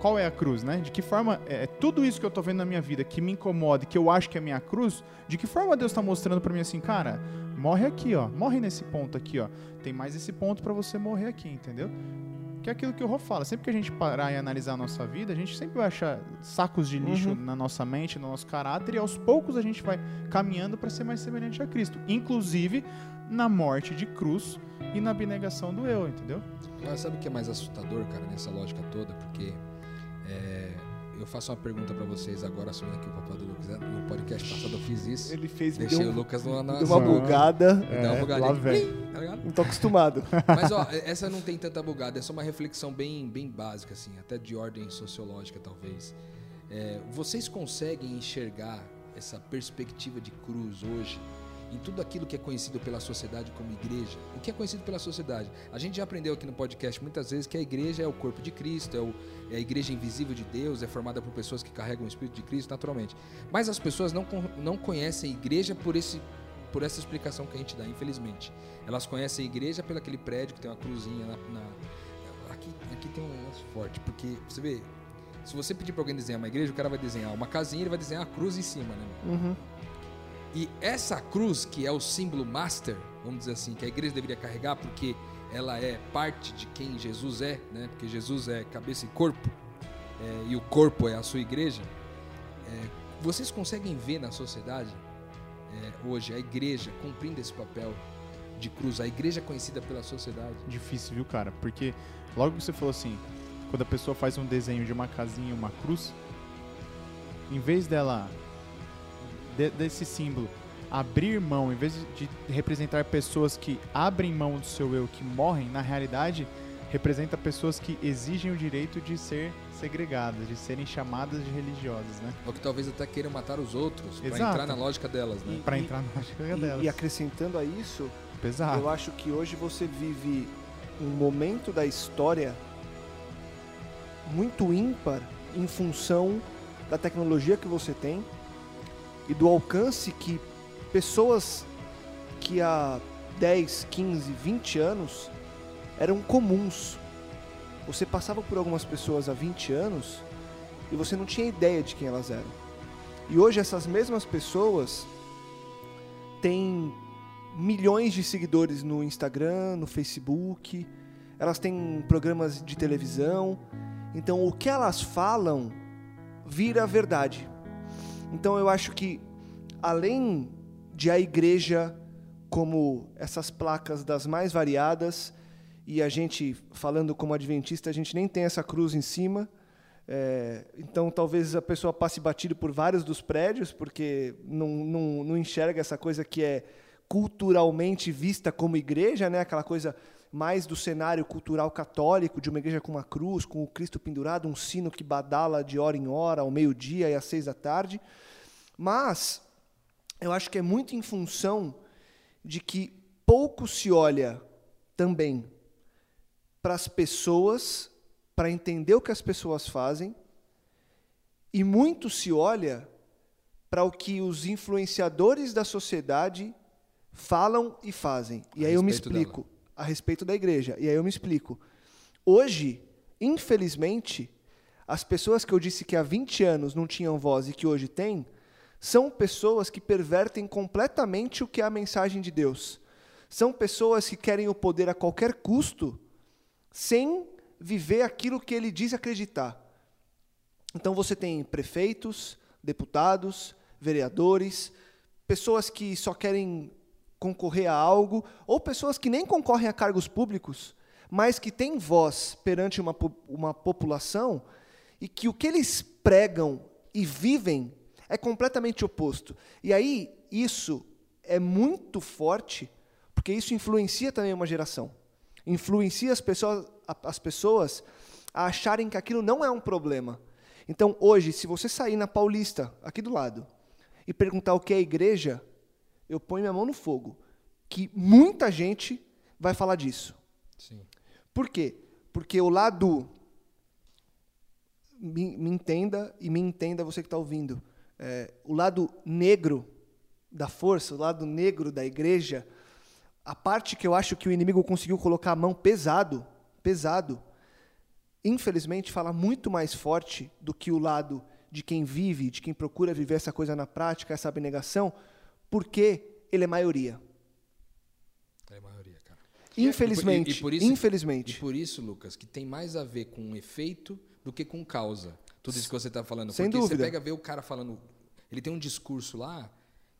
qual é a cruz, né? De que forma é, tudo isso que eu tô vendo na minha vida que me incomoda, e que eu acho que é minha cruz, de que forma Deus tá mostrando pra mim assim, cara, morre aqui, ó, morre nesse ponto aqui, ó. Tem mais esse ponto pra você morrer aqui, entendeu? Que é aquilo que o Rô fala. Sempre que a gente parar e analisar a nossa vida, a gente sempre vai achar sacos de lixo Uhum. na nossa mente, no nosso caráter, e aos poucos a gente vai caminhando para ser mais semelhante a Cristo. Inclusive na morte de cruz e na abnegação do eu, entendeu? Mas sabe o que é mais assustador, cara, nessa lógica toda? Porque é, eu faço uma pergunta pra vocês agora, assumindo aqui o papel do Lucas. né? No podcast passado eu fiz isso. Ele fez, Deixei deu, o Lucas no, na deu uma Não. bugada. Me dá uma É, bugadinha. lá vem. Tá ligado? Não tô acostumado. [LAUGHS] Mas ó, essa não tem tanta bugada, é só uma reflexão bem, bem básica, assim, até de ordem sociológica, talvez. É, vocês conseguem enxergar essa perspectiva de cruz hoje em tudo aquilo que é conhecido pela sociedade como igreja. O que é conhecido pela sociedade? A gente já aprendeu aqui no podcast muitas vezes que a igreja é o corpo de Cristo, é, o, é a igreja invisível de Deus, é formada por pessoas que carregam o Espírito de Cristo, naturalmente. Mas as pessoas não, não conhecem a igreja por esse por essa explicação que a gente dá, infelizmente. Elas conhecem a igreja pelo aquele prédio que tem uma cruzinha na, na aqui, aqui tem um lance forte, porque você vê, se você pedir para alguém desenhar uma igreja, o cara vai desenhar uma casinha, ele vai desenhar a cruz em cima, né? Uhum. E essa cruz, que é o símbolo master, vamos dizer assim, que a igreja deveria carregar, porque ela é parte de quem Jesus é, né? Porque Jesus é cabeça e corpo, é, e o corpo é a sua igreja. É, vocês conseguem ver na sociedade é, hoje a igreja cumprindo esse papel de cruz, a igreja conhecida pela sociedade? Difícil, viu, cara? Porque logo que você falou assim, quando a pessoa faz um desenho de uma casinha e uma cruz, em vez dela de, desse símbolo abrir mão, em vez de representar pessoas que abrem mão do seu eu, que morrem, na realidade representa pessoas que exigem o direito de ser segregadas, de serem chamadas de religiosas, né? Ou que talvez até queiram matar os outros para entrar na lógica delas, né? Para entrar na lógica e, delas. E acrescentando a isso, Pesado. eu acho que hoje você vive um momento da história muito ímpar em função da tecnologia que você tem e do alcance que pessoas que há 10, 15, 20 anos eram comuns. Você passava por algumas pessoas há 20 anos e você não tinha ideia de quem elas eram. E hoje essas mesmas pessoas têm milhões de seguidores no Instagram, no Facebook, elas têm programas de televisão. Então o que elas falam vira verdade. Então eu acho que além de a igreja como essas placas das mais variadas e a gente falando como adventista a gente nem tem essa cruz em cima. É, então talvez a pessoa passe batido por vários dos prédios porque não, não, não enxerga essa coisa que é culturalmente vista como igreja, né? Aquela coisa mais do cenário cultural católico, de uma igreja com uma cruz, com o Cristo pendurado, um sino que badala de hora em hora, ao meio-dia e às seis da tarde. Mas eu acho que é muito em função de que pouco se olha também para as pessoas, para entender o que as pessoas fazem, e muito se olha para o que os influenciadores da sociedade falam e fazem. E A aí eu me explico a respeito da igreja. E aí eu me explico. Hoje, infelizmente, as pessoas que eu disse que há 20 anos não tinham voz e que hoje têm, são pessoas que pervertem completamente o que é a mensagem de Deus. São pessoas que querem o poder a qualquer custo, sem viver aquilo que ele diz acreditar. Então você tem prefeitos, deputados, vereadores, pessoas que só querem concorrer a algo, ou pessoas que nem concorrem a cargos públicos, mas que têm voz perante uma, uma população e que o que eles pregam e vivem é completamente oposto. E aí, isso é muito forte, porque isso influencia também uma geração. Influencia as pessoas, as pessoas a acharem que aquilo não é um problema. Então, hoje, se você sair na Paulista, aqui do lado, e perguntar o que é igreja, eu ponho minha mão no fogo, que muita gente vai falar disso. Sim. Por quê? Porque o lado. Me, me entenda e me entenda você que está ouvindo. É, o lado negro da força, o lado negro da igreja, a parte que eu acho que o inimigo conseguiu colocar a mão pesado, pesado, infelizmente fala muito mais forte do que o lado de quem vive, de quem procura viver essa coisa na prática, essa abnegação, porque ele é maioria. É maioria, cara. Infelizmente, E- e por isso- infelizmente. E por isso, Lucas, que tem mais a ver com efeito do que com causa. Tudo isso que você está falando. Sem Porque dúvida. você pega ver o cara falando. Ele tem um discurso lá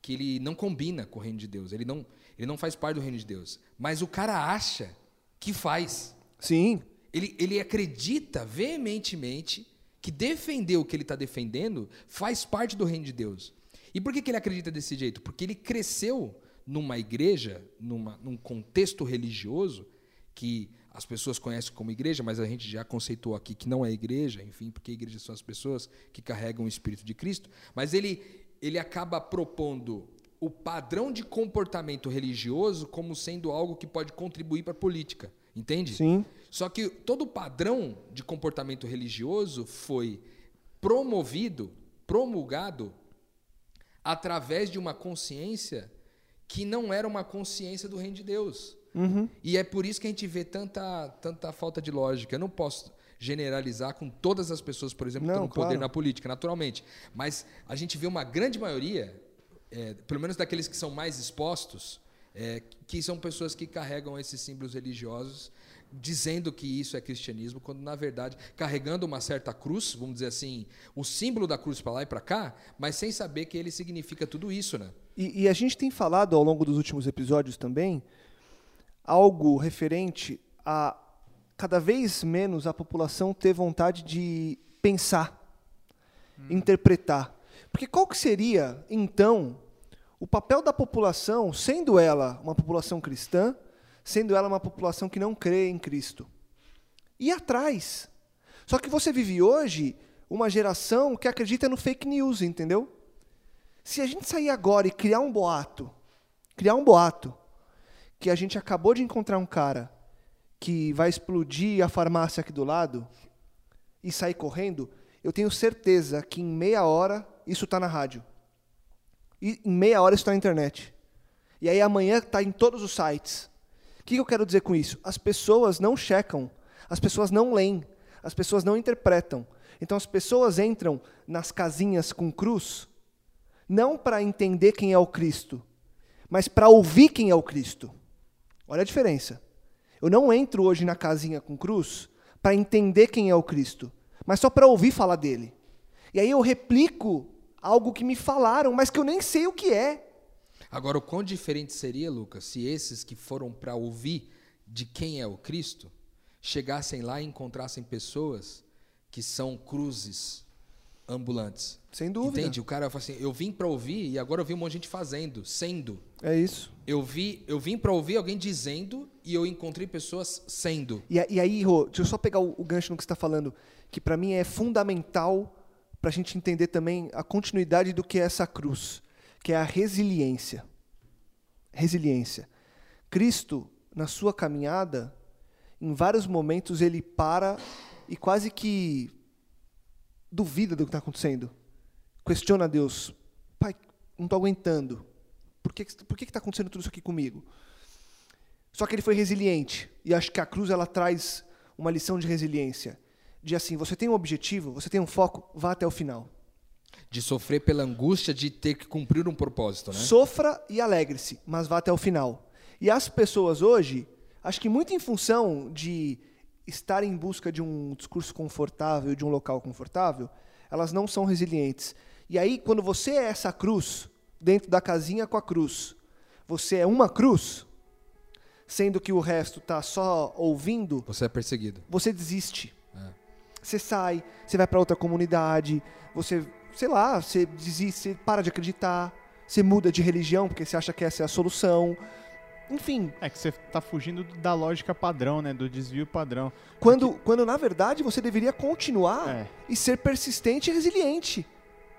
que ele não combina com o reino de Deus. Ele não, ele não faz parte do reino de Deus. Mas o cara acha que faz. Sim, Ele, ele acredita veementemente que defender o que ele está defendendo faz parte do reino de Deus. E por que, que ele acredita desse jeito? Porque ele cresceu numa igreja, numa, num contexto religioso, que as pessoas conhecem como igreja, mas a gente já conceitou aqui que não é igreja, enfim, porque igreja são as pessoas que carregam o Espírito de Cristo. Mas ele, ele acaba propondo o padrão de comportamento religioso como sendo algo que pode contribuir para a política, entende? Sim. Só que todo o padrão de comportamento religioso foi promovido, promulgado através de uma consciência que não era uma consciência do reino de Deus. Uhum. E é por isso que a gente vê tanta, tanta falta de lógica. Eu não posso generalizar com todas as pessoas, por exemplo, que estão no poder claro. na política, naturalmente. Mas a gente vê uma grande maioria, é, pelo menos daqueles que são mais expostos, é, que são pessoas que carregam esses símbolos religiosos, dizendo que isso é cristianismo, quando na verdade carregando uma certa cruz, vamos dizer assim, o símbolo da cruz para lá e para cá, mas sem saber que ele significa tudo isso, né? E, e a gente tem falado ao longo dos últimos episódios também algo referente a cada vez menos a população ter vontade de pensar, interpretar. Porque qual que seria, então, o papel da população, sendo ela uma população cristã, sendo ela uma população que não crê em Cristo? Ir atrás. Só que você vive hoje uma geração que acredita no fake news, entendeu? Se a gente sair agora e criar um boato, criar um boato, que a gente acabou de encontrar um cara que vai explodir a farmácia aqui do lado e sair correndo, eu tenho certeza que em meia hora isso está na rádio. E em meia hora isso está na internet. E aí amanhã está em todos os sites. Que eu quero dizer com isso? As pessoas não checam, as pessoas não leem, as pessoas não interpretam. Então as pessoas entram nas casinhas com cruz não para entender quem é o Cristo, mas para ouvir quem é o Cristo. Olha a diferença. Eu não entro hoje na casinha com cruz para entender quem é o Cristo, mas só para ouvir falar dele. E aí eu replico algo que me falaram, mas que eu nem sei o que é. Agora, o quão diferente seria, Lucas, se esses que foram para ouvir de quem é o Cristo chegassem lá e encontrassem pessoas que são cruzes ambulantes? Sem dúvida. Entende? O cara fala assim: eu vim para ouvir e agora eu vi um monte de gente fazendo, sendo. É isso. Eu vi, eu vim para ouvir alguém dizendo e eu encontrei pessoas sendo. E, e aí, Rô, deixa eu só pegar o, o gancho no que você está falando, que para mim é fundamental para a gente entender também a continuidade do que é essa cruz, que é a resiliência. Resiliência. Cristo, na sua caminhada, em vários momentos ele para e quase que duvida do que está acontecendo. Questiona a Deus. Pai, não estou aguentando. Por que está por que que tá acontecendo tudo isso aqui comigo? Só que ele foi resiliente. E acho que a cruz ela traz uma lição de resiliência. De assim, você tem um objetivo, você tem um foco, vá até o final. De sofrer pela angústia de ter que cumprir um propósito, né? Sofra e alegre-se, mas vá até o final. E as pessoas hoje, acho que muito em função de estar em busca de um discurso confortável, de um local confortável, elas não são resilientes. E aí, quando você é essa cruz, dentro da casinha com a cruz, você é uma cruz, sendo que o resto está só ouvindo, Você é perseguido. você desiste. É. Você sai, você vai para outra comunidade, você, sei lá, você desiste, você para de acreditar, você muda de religião porque você acha que essa é a solução. Enfim, É que você tá fugindo da lógica padrão, né? Do desvio padrão. quando, quando na verdade você deveria continuar É. e ser persistente e resiliente.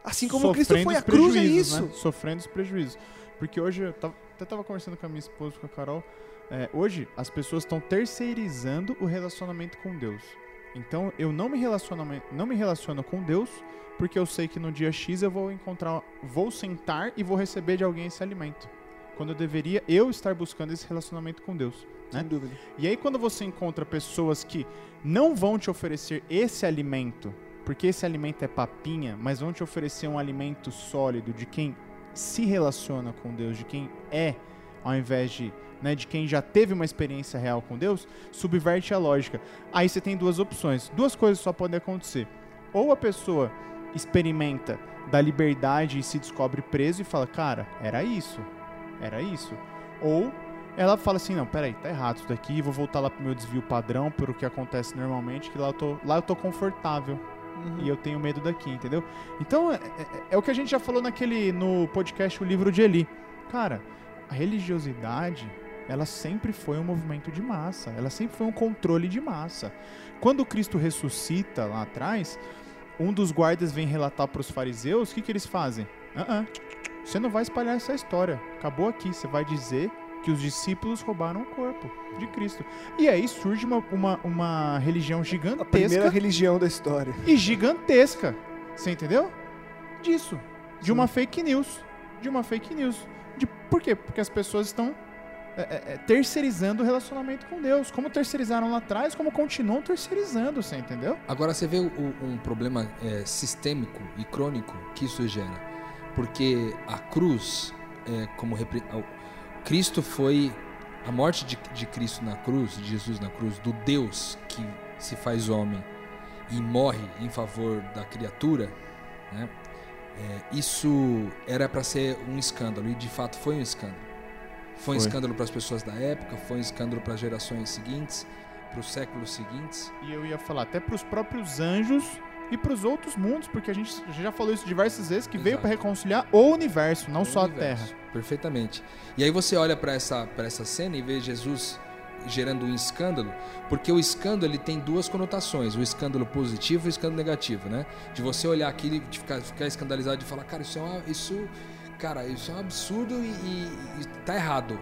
Assim como Cristo Sofrendo foi, a cruz é prejuízos, isso. né? Sofrendo os prejuízos. Porque hoje, eu tava- até tava conversando com a minha esposa, com a Carol, é, hoje as pessoas estão terceirizando o relacionamento com Deus. Então eu não me, relaciono, não me relaciono com Deus porque eu sei que no dia X eu vou encontrar, vou sentar e vou receber de alguém esse alimento. Quando eu deveria eu estar buscando esse relacionamento com Deus. né? Sem dúvida. E aí quando você encontra pessoas que não vão te oferecer esse alimento, porque esse alimento é papinha, mas vão te oferecer um alimento sólido de quem se relaciona com Deus, de quem é, ao invés de, né, de quem já teve uma experiência real com Deus, subverte a lógica. Aí você tem duas opções. Duas coisas só podem acontecer. Ou a pessoa experimenta da liberdade e se descobre preso e fala, cara, era isso. Era isso. Ou ela fala assim, não, peraí, tá errado isso daqui, vou voltar lá pro meu desvio padrão, pro que acontece normalmente, que lá eu tô, lá eu tô confortável e eu tenho medo daqui, entendeu? Então, é, é- é o que a gente já falou naquele, no podcast O Livro de Eli. Cara, a religiosidade, ela sempre foi um movimento de massa, ela sempre foi um controle de massa. Quando Cristo ressuscita lá atrás, um dos guardas vem relatar para os fariseus, o que, que eles fazem? Ah, ah, Você não vai espalhar essa história. Acabou aqui. Você vai dizer que os discípulos roubaram o corpo de Cristo. E aí surge uma, uma, uma religião A gigantesca primeira religião da história. e gigantesca. Você entendeu? Disso. De uma fake news. De uma fake news. De, por quê? Porque as pessoas estão é, é, é, terceirizando o relacionamento com Deus. Como terceirizaram lá atrás, como continuam terceirizando, você entendeu? Agora você vê o- um problema é, sistêmico e crônico que isso gera. Porque a cruz, é, como repre- Cristo foi. A morte de, de Cristo na cruz, de Jesus na cruz, do Deus que se faz homem e morre em favor da criatura, né? É, isso era para ser um escândalo e de fato foi um escândalo. Foi um Foi. escândalo para as pessoas da época, foi um escândalo para as gerações seguintes, para os séculos seguintes. E eu ia falar até para os próprios anjos e para os outros mundos, porque a gente já falou isso diversas vezes, que veio Exato. para reconciliar o universo, não o só universo. a Terra. Perfeitamente. E aí você olha para essa, pra essa cena e vê Jesus gerando um escândalo, porque o escândalo ele tem duas conotações, o escândalo positivo e o escândalo negativo, né? De você olhar aquilo e de ficar, ficar escandalizado e falar, cara, isso é uma, isso, cara, isso é um absurdo e, e, e tá errado.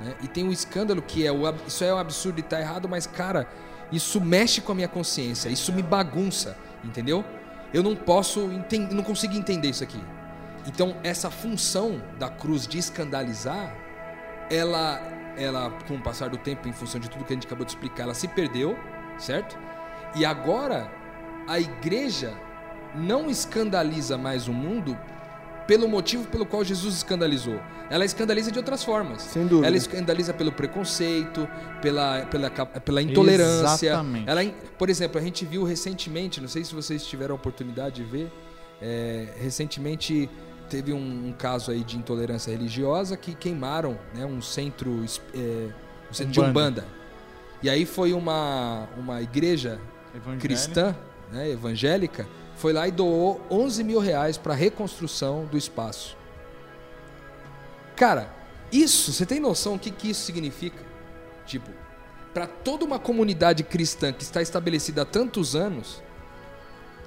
Né? E tem o escândalo que é o, isso é um absurdo e tá errado, mas cara, isso mexe com a minha consciência, isso me bagunça, entendeu? Eu não posso, não consigo entender isso aqui. Então, essa função da cruz de escandalizar, ela, ela, com o passar do tempo, em função de tudo que a gente acabou de explicar, ela se perdeu, certo? E agora, a igreja não escandaliza mais o mundo pelo motivo pelo qual Jesus escandalizou. Ela escandaliza de outras formas. Sem dúvida. Ela escandaliza pelo preconceito, pela, pela, pela intolerância. Exatamente. Ela, por exemplo, a gente viu recentemente, não sei se vocês tiveram a oportunidade de ver, é, recentemente teve um, um caso aí de intolerância religiosa que queimaram né, um centro, é, um centro de Umbanda. E aí foi uma, uma igreja cristã, né, evangélica, foi lá e doou 11 mil reais para a reconstrução do espaço. Cara, isso, você tem noção do que, que isso significa? Tipo, para toda uma comunidade cristã que está estabelecida há tantos anos,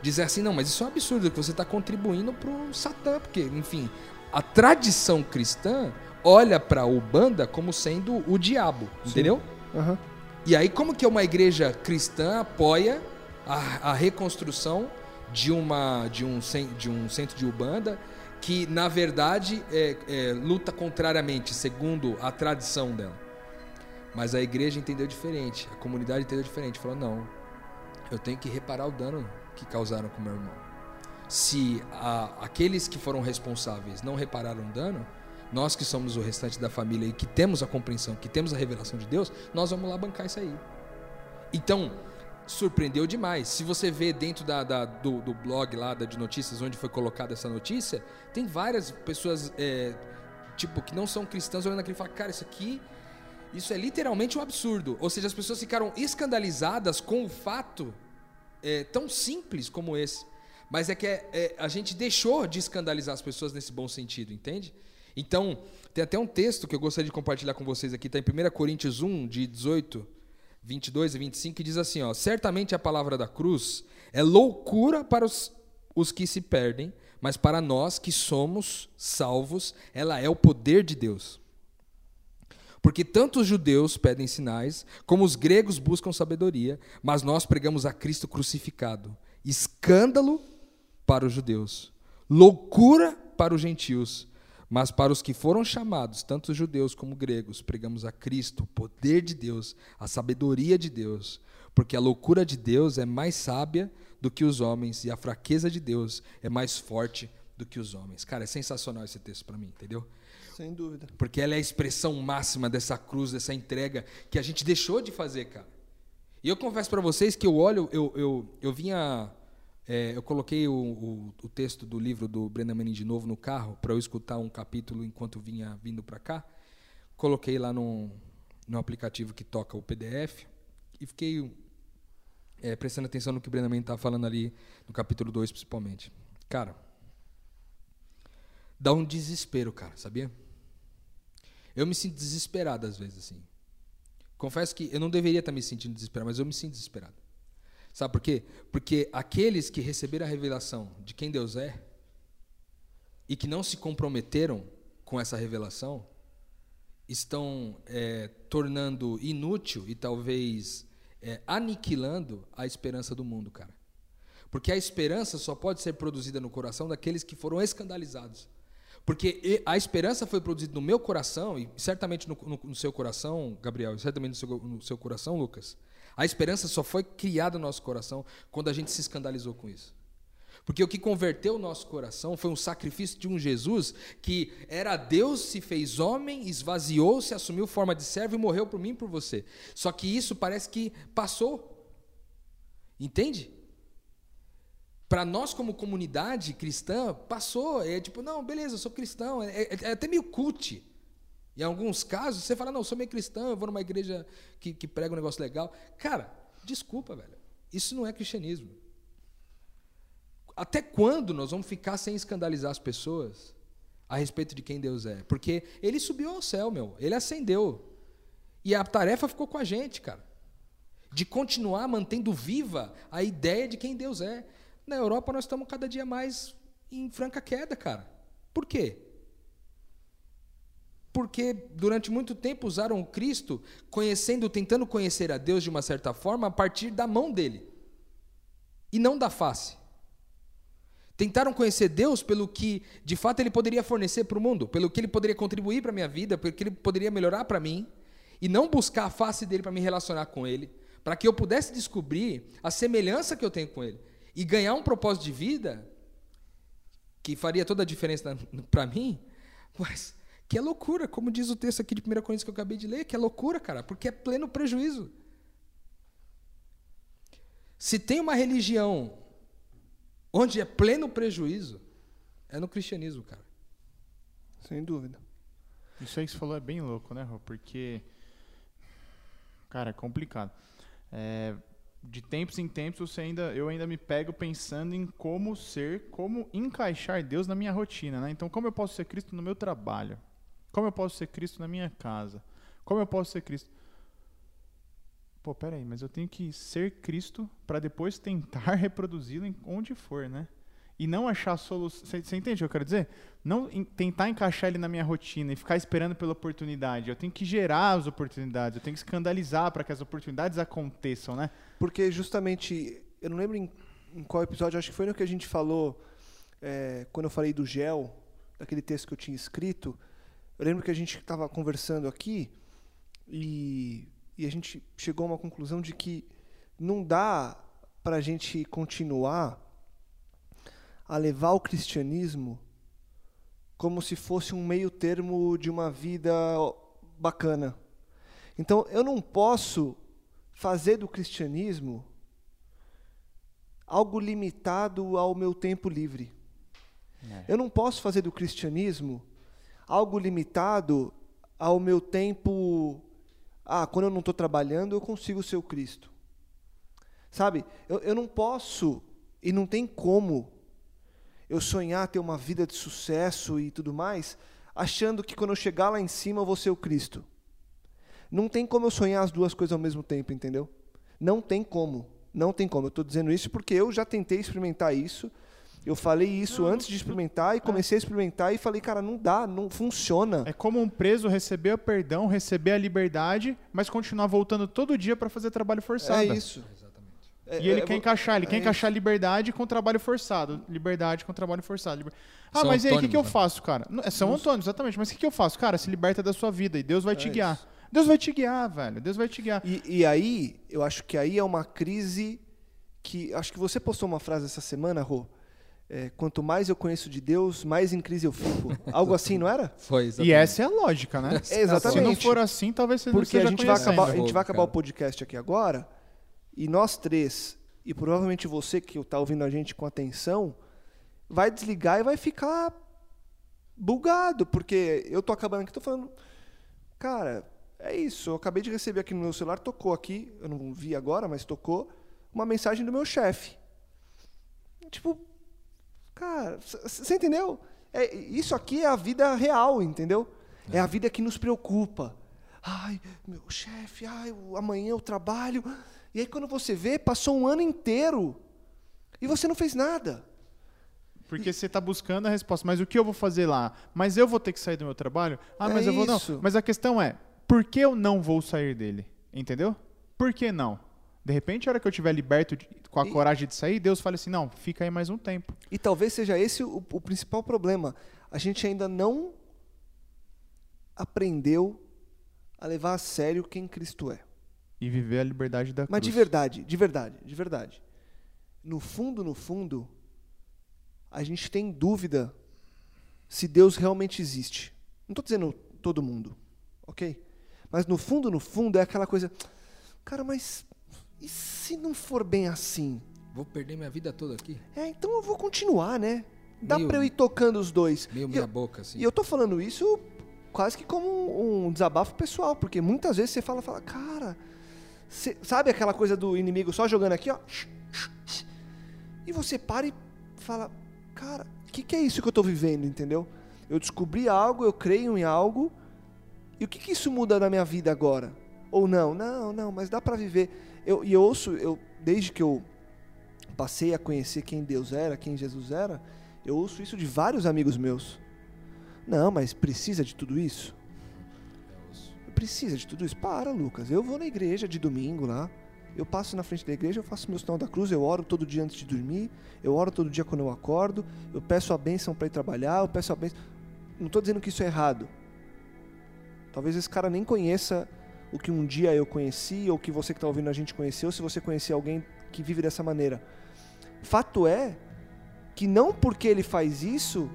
dizer assim, não, mas isso é um absurdo, que você está contribuindo para o Satã, porque, enfim, a tradição cristã olha para o Ubanda como sendo o diabo, entendeu? Aham. E aí, como que uma igreja cristã apoia a, a reconstrução de, uma, de, um, de um centro de Ubanda que, na verdade, é- é, luta contrariamente, segundo a tradição dela? Mas a igreja entendeu diferente, a comunidade entendeu diferente. Falou, não, eu tenho que reparar o dano que causaram com meu irmão. Se a- aqueles que foram responsáveis não repararam o dano, nós que somos o restante da família e que temos a compreensão, que temos a revelação de Deus, nós vamos lá bancar isso aí. Então, surpreendeu demais. Se você vê dentro da, da- do, do blog lá da, de notícias onde foi colocada essa notícia, tem várias pessoas é, tipo que não são cristãs olhando aquilo e falam, cara, isso aqui, isso é literalmente um absurdo. Ou seja, as pessoas ficaram escandalizadas com o fato é, tão simples como esse. Mas é que é- é, a gente deixou de escandalizar as pessoas nesse bom sentido, entende? Então, tem até um texto que eu gostaria de compartilhar com vocês aqui, está em 1 Coríntios 1, de 18, 22 e 25, que diz assim: ó, Certamente a palavra da cruz é loucura para os, os que se perdem, mas para nós que somos salvos, ela é o poder de Deus. Porque tanto os judeus pedem sinais, como os gregos buscam sabedoria, mas nós pregamos a Cristo crucificado. Escândalo para os judeus, loucura para os gentios, mas para os que foram chamados, tanto judeus como gregos, pregamos a Cristo, o poder de Deus, a sabedoria de Deus, porque a loucura de Deus é mais sábia do que os homens e a fraqueza de Deus é mais forte do que os homens. Cara, é sensacional esse texto para mim, entendeu? Sem dúvida. Porque ela é a expressão máxima dessa cruz, dessa entrega que a gente deixou de fazer, cara. E eu confesso para vocês que eu olho, eu, eu, eu vinha. É, eu coloquei o, o, o texto do livro do Brennan Manning de novo no carro para eu escutar um capítulo enquanto vinha vindo para cá. Coloquei lá no, no aplicativo que toca o PDF e fiquei é, prestando atenção no que o Brennan Manning estava falando ali no capítulo 2, principalmente. Cara, dá um desespero, cara, sabia? Eu me sinto desesperado às vezes, assim. Confesso que eu não deveria estar me sentindo desesperado, mas eu me sinto desesperado. Sabe por quê? Porque aqueles que receberam a revelação de quem Deus é, e que não se comprometeram com essa revelação estão é, tornando inútil e talvez é, aniquilando a esperança do mundo, cara. Porque a esperança só pode ser produzida no coração daqueles que foram escandalizados. Porque a esperança foi produzida no meu coração, e certamente no, no, no seu coração, Gabriel, e certamente no seu, no seu coração, Lucas. A esperança só foi criada no nosso coração quando a gente se escandalizou com isso. Porque o que converteu o nosso coração foi um sacrifício de um Jesus que era Deus, se fez homem, esvaziou-se, assumiu forma de servo e morreu por mim e por você. Só que isso parece que passou. Entende? Para nós, como comunidade cristã, passou. É tipo, não, beleza, eu sou cristão. É, é, é, até meio cult. Em alguns casos, você fala, não, eu sou meio cristão, eu vou numa igreja que, que prega um negócio legal. Cara, desculpa, velho. Isso não é cristianismo. Até quando nós vamos ficar sem escandalizar as pessoas a respeito de quem Deus é? Porque ele subiu ao céu, meu. Ele ascendeu. E a tarefa ficou com a gente, cara. De continuar mantendo viva a ideia de quem Deus é. Na Europa nós estamos cada dia mais em franca queda, cara. Por quê? Porque durante muito tempo usaram o Cristo conhecendo, tentando conhecer a Deus de uma certa forma a partir da mão dele e não da face. Tentaram conhecer Deus pelo que de fato ele poderia fornecer para o mundo, pelo que ele poderia contribuir para a minha vida, pelo que ele poderia melhorar para mim, e não buscar a face dele para me relacionar com ele, para que eu pudesse descobrir a semelhança que eu tenho com ele e ganhar um propósito de vida que faria toda a diferença [LAUGHS] para mim, mas que é loucura, como diz o texto aqui de 1 Coríntios que eu acabei de ler, que é loucura, cara, porque é pleno prejuízo. Se tem uma religião onde é pleno prejuízo, é no cristianismo, cara. Sem dúvida. Isso aí que você falou é bem louco, né, Rô? Porque, cara, é complicado. É, de tempos em tempos você ainda, eu ainda me pego pensando em como ser, como encaixar Deus na minha rotina, né? Então, como eu posso ser Cristo no meu trabalho? Como eu posso ser Cristo na minha casa? Como eu posso ser Cristo? Pô, peraí, mas eu tenho que ser Cristo para depois tentar [LAUGHS] reproduzi-lo onde for, né? e não achar solução. Você entende o que eu quero dizer? Não em, tentar encaixar ele na minha rotina e ficar esperando pela oportunidade. Eu tenho que gerar as oportunidades, eu tenho que escandalizar para que as oportunidades aconteçam, né? Porque justamente, eu não lembro em, em qual episódio, acho que foi no que a gente falou, é, quando eu falei do gel, daquele texto que eu tinha escrito. Eu lembro que a gente estava conversando aqui e, e a gente chegou a uma conclusão de que não dá para a gente continuar a levar o cristianismo como se fosse um meio termo de uma vida bacana. Então, eu não posso fazer do cristianismo algo limitado ao meu tempo livre. É. Eu não posso fazer do cristianismo algo limitado ao meu tempo. Ah, quando eu não estou trabalhando, eu consigo ser o Cristo. Sabe? Eu, eu não posso e não tem como eu sonhar ter uma vida de sucesso e tudo mais, achando que quando eu chegar lá em cima eu vou ser o Cristo. Não tem como eu sonhar as duas coisas ao mesmo tempo, entendeu? Não tem como. Não tem como. Eu estou dizendo isso porque eu já tentei experimentar isso. Eu falei isso não, antes de experimentar e comecei a experimentar e falei, cara, não dá, não funciona. É como um preso receber o perdão, receber a liberdade, mas continuar voltando todo dia para fazer trabalho forçado. É isso. É, e ele é, quer encaixar, ele é quer encaixar liberdade com trabalho forçado. Liberdade com trabalho forçado. Liber... Ah, São mas e aí, o que, que eu né? faço, cara? É São Antônio, exatamente. Mas o que, que eu faço? Cara, se liberta da sua vida e Deus vai te guiar. Isso. Deus vai te guiar, velho. Deus vai te guiar. E, e, aí, eu acho que aí é uma crise que. Acho que você postou uma frase essa semana, Rô. É, quanto mais eu conheço de Deus, mais em crise eu fico. [LAUGHS] Algo assim, não era? Foi, exatamente. E essa é a lógica, né? [LAUGHS] É, exatamente. Se não for assim, talvez você Porque não a gente vai acabar, a gente vai acabar o podcast aqui agora e nós três e provavelmente você que está ouvindo a gente com atenção, vai desligar e vai ficar bugado, porque eu tô acabando aqui, tô falando, cara, é isso, eu acabei de receber aqui no meu celular, tocou aqui, eu não vi agora, mas tocou, uma mensagem do meu chefe. Tipo, cara, você entendeu? É, isso aqui é a vida real, entendeu? É a vida que nos preocupa. Ai, meu chefe, ai, amanhã eu trabalho. E aí, quando você vê, passou um ano inteiro e você não fez nada. Porque você tá buscando a resposta. Mas o que eu vou fazer lá? Mas eu vou ter que sair do meu trabalho? Ah, É mas eu vou não. isso. Mas a questão é, por que eu não vou sair dele? Entendeu? Por que não? De repente, a hora que eu tiver liberto de- com a E- coragem de sair, Deus fala assim: não, fica aí mais um tempo. E talvez seja esse o, o principal problema. A gente ainda não aprendeu a levar a sério quem Cristo é. E viver a liberdade da Mas cruz. de verdade, de verdade, de verdade. No fundo, no fundo, a gente tem dúvida se Deus realmente existe. Não estou dizendo todo mundo, ok? Mas no fundo, no fundo, é aquela coisa. Cara, mas e se não for bem assim? Vou perder minha vida toda aqui. É, então eu vou continuar, né? Dá Meio- pra eu ir tocando os dois. Meio E eu- boca, assim. E eu tô falando isso quase que como um desabafo pessoal, porque muitas vezes você fala, fala, cara, você- sabe aquela coisa do inimigo só jogando aqui, ó? E você para e fala, cara, o que, que é isso que eu tô vivendo, entendeu? Eu descobri algo, eu creio em algo, e o que, que isso muda na minha vida agora? Ou não? Não, não, mas dá pra viver. Eu, e eu ouço, eu, desde que eu passei a conhecer quem Deus era, quem Jesus era, eu ouço isso de vários amigos meus. Não, mas precisa de tudo isso? Precisa de tudo isso? Para, Lucas. Eu vou na igreja de domingo lá. Eu passo na frente da igreja, eu faço meu sinal da cruz, eu oro todo dia antes de dormir, eu oro todo dia quando eu acordo, eu peço a bênção para ir trabalhar, eu peço a bênção. Não estou dizendo que isso é errado. Talvez esse cara nem conheça o que um dia eu conheci, ou que você que está ouvindo a gente conheceu, se você conhecer alguém que vive dessa maneira. Fato é que não porque ele faz isso,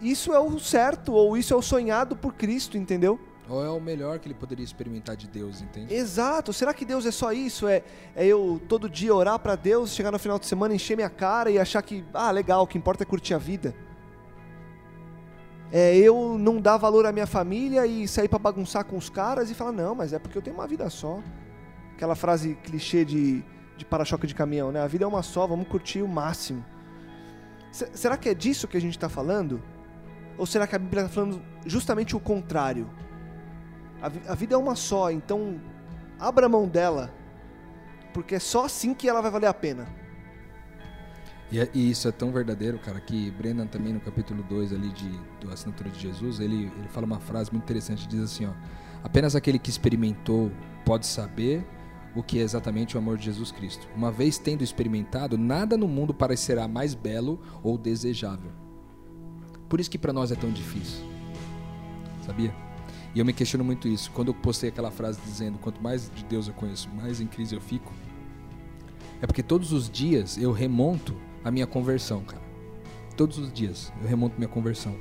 isso é o certo, ou isso é o sonhado por Cristo, entendeu? Ou é o melhor que ele poderia experimentar de Deus, entende? Exato. Será que Deus é só isso? É, é eu todo dia orar pra Deus, chegar no final de semana, encher minha cara e achar que, ah, legal, o que importa é curtir a vida? É eu não dar valor à minha família e sair pra bagunçar com os caras e falar, não, mas é porque eu tenho uma vida só. Aquela frase clichê de, de para-choque de caminhão, né? A vida é uma só, vamos curtir o máximo. Se- será que é disso que a gente está falando? Ou será que a Bíblia está falando justamente o contrário? A, vi- a vida é uma só, então abra mão dela, porque é só assim que ela vai valer a pena. E, é- e isso é tão verdadeiro, cara, que Brennan também no capítulo 2 ali de, do Assinatura de Jesus, ele, ele fala uma frase muito interessante, diz assim, ó, apenas aquele que experimentou pode saber o que é exatamente o amor de Jesus Cristo. Uma vez tendo experimentado, nada no mundo parecerá mais belo ou desejável. Por isso que para nós é tão difícil. Sabia? E eu me questiono muito isso. Quando eu postei aquela frase dizendo quanto mais de Deus eu conheço, mais em crise eu fico, é porque todos os dias eu remonto a minha conversão, cara. Todos os dias eu remonto minha conversão.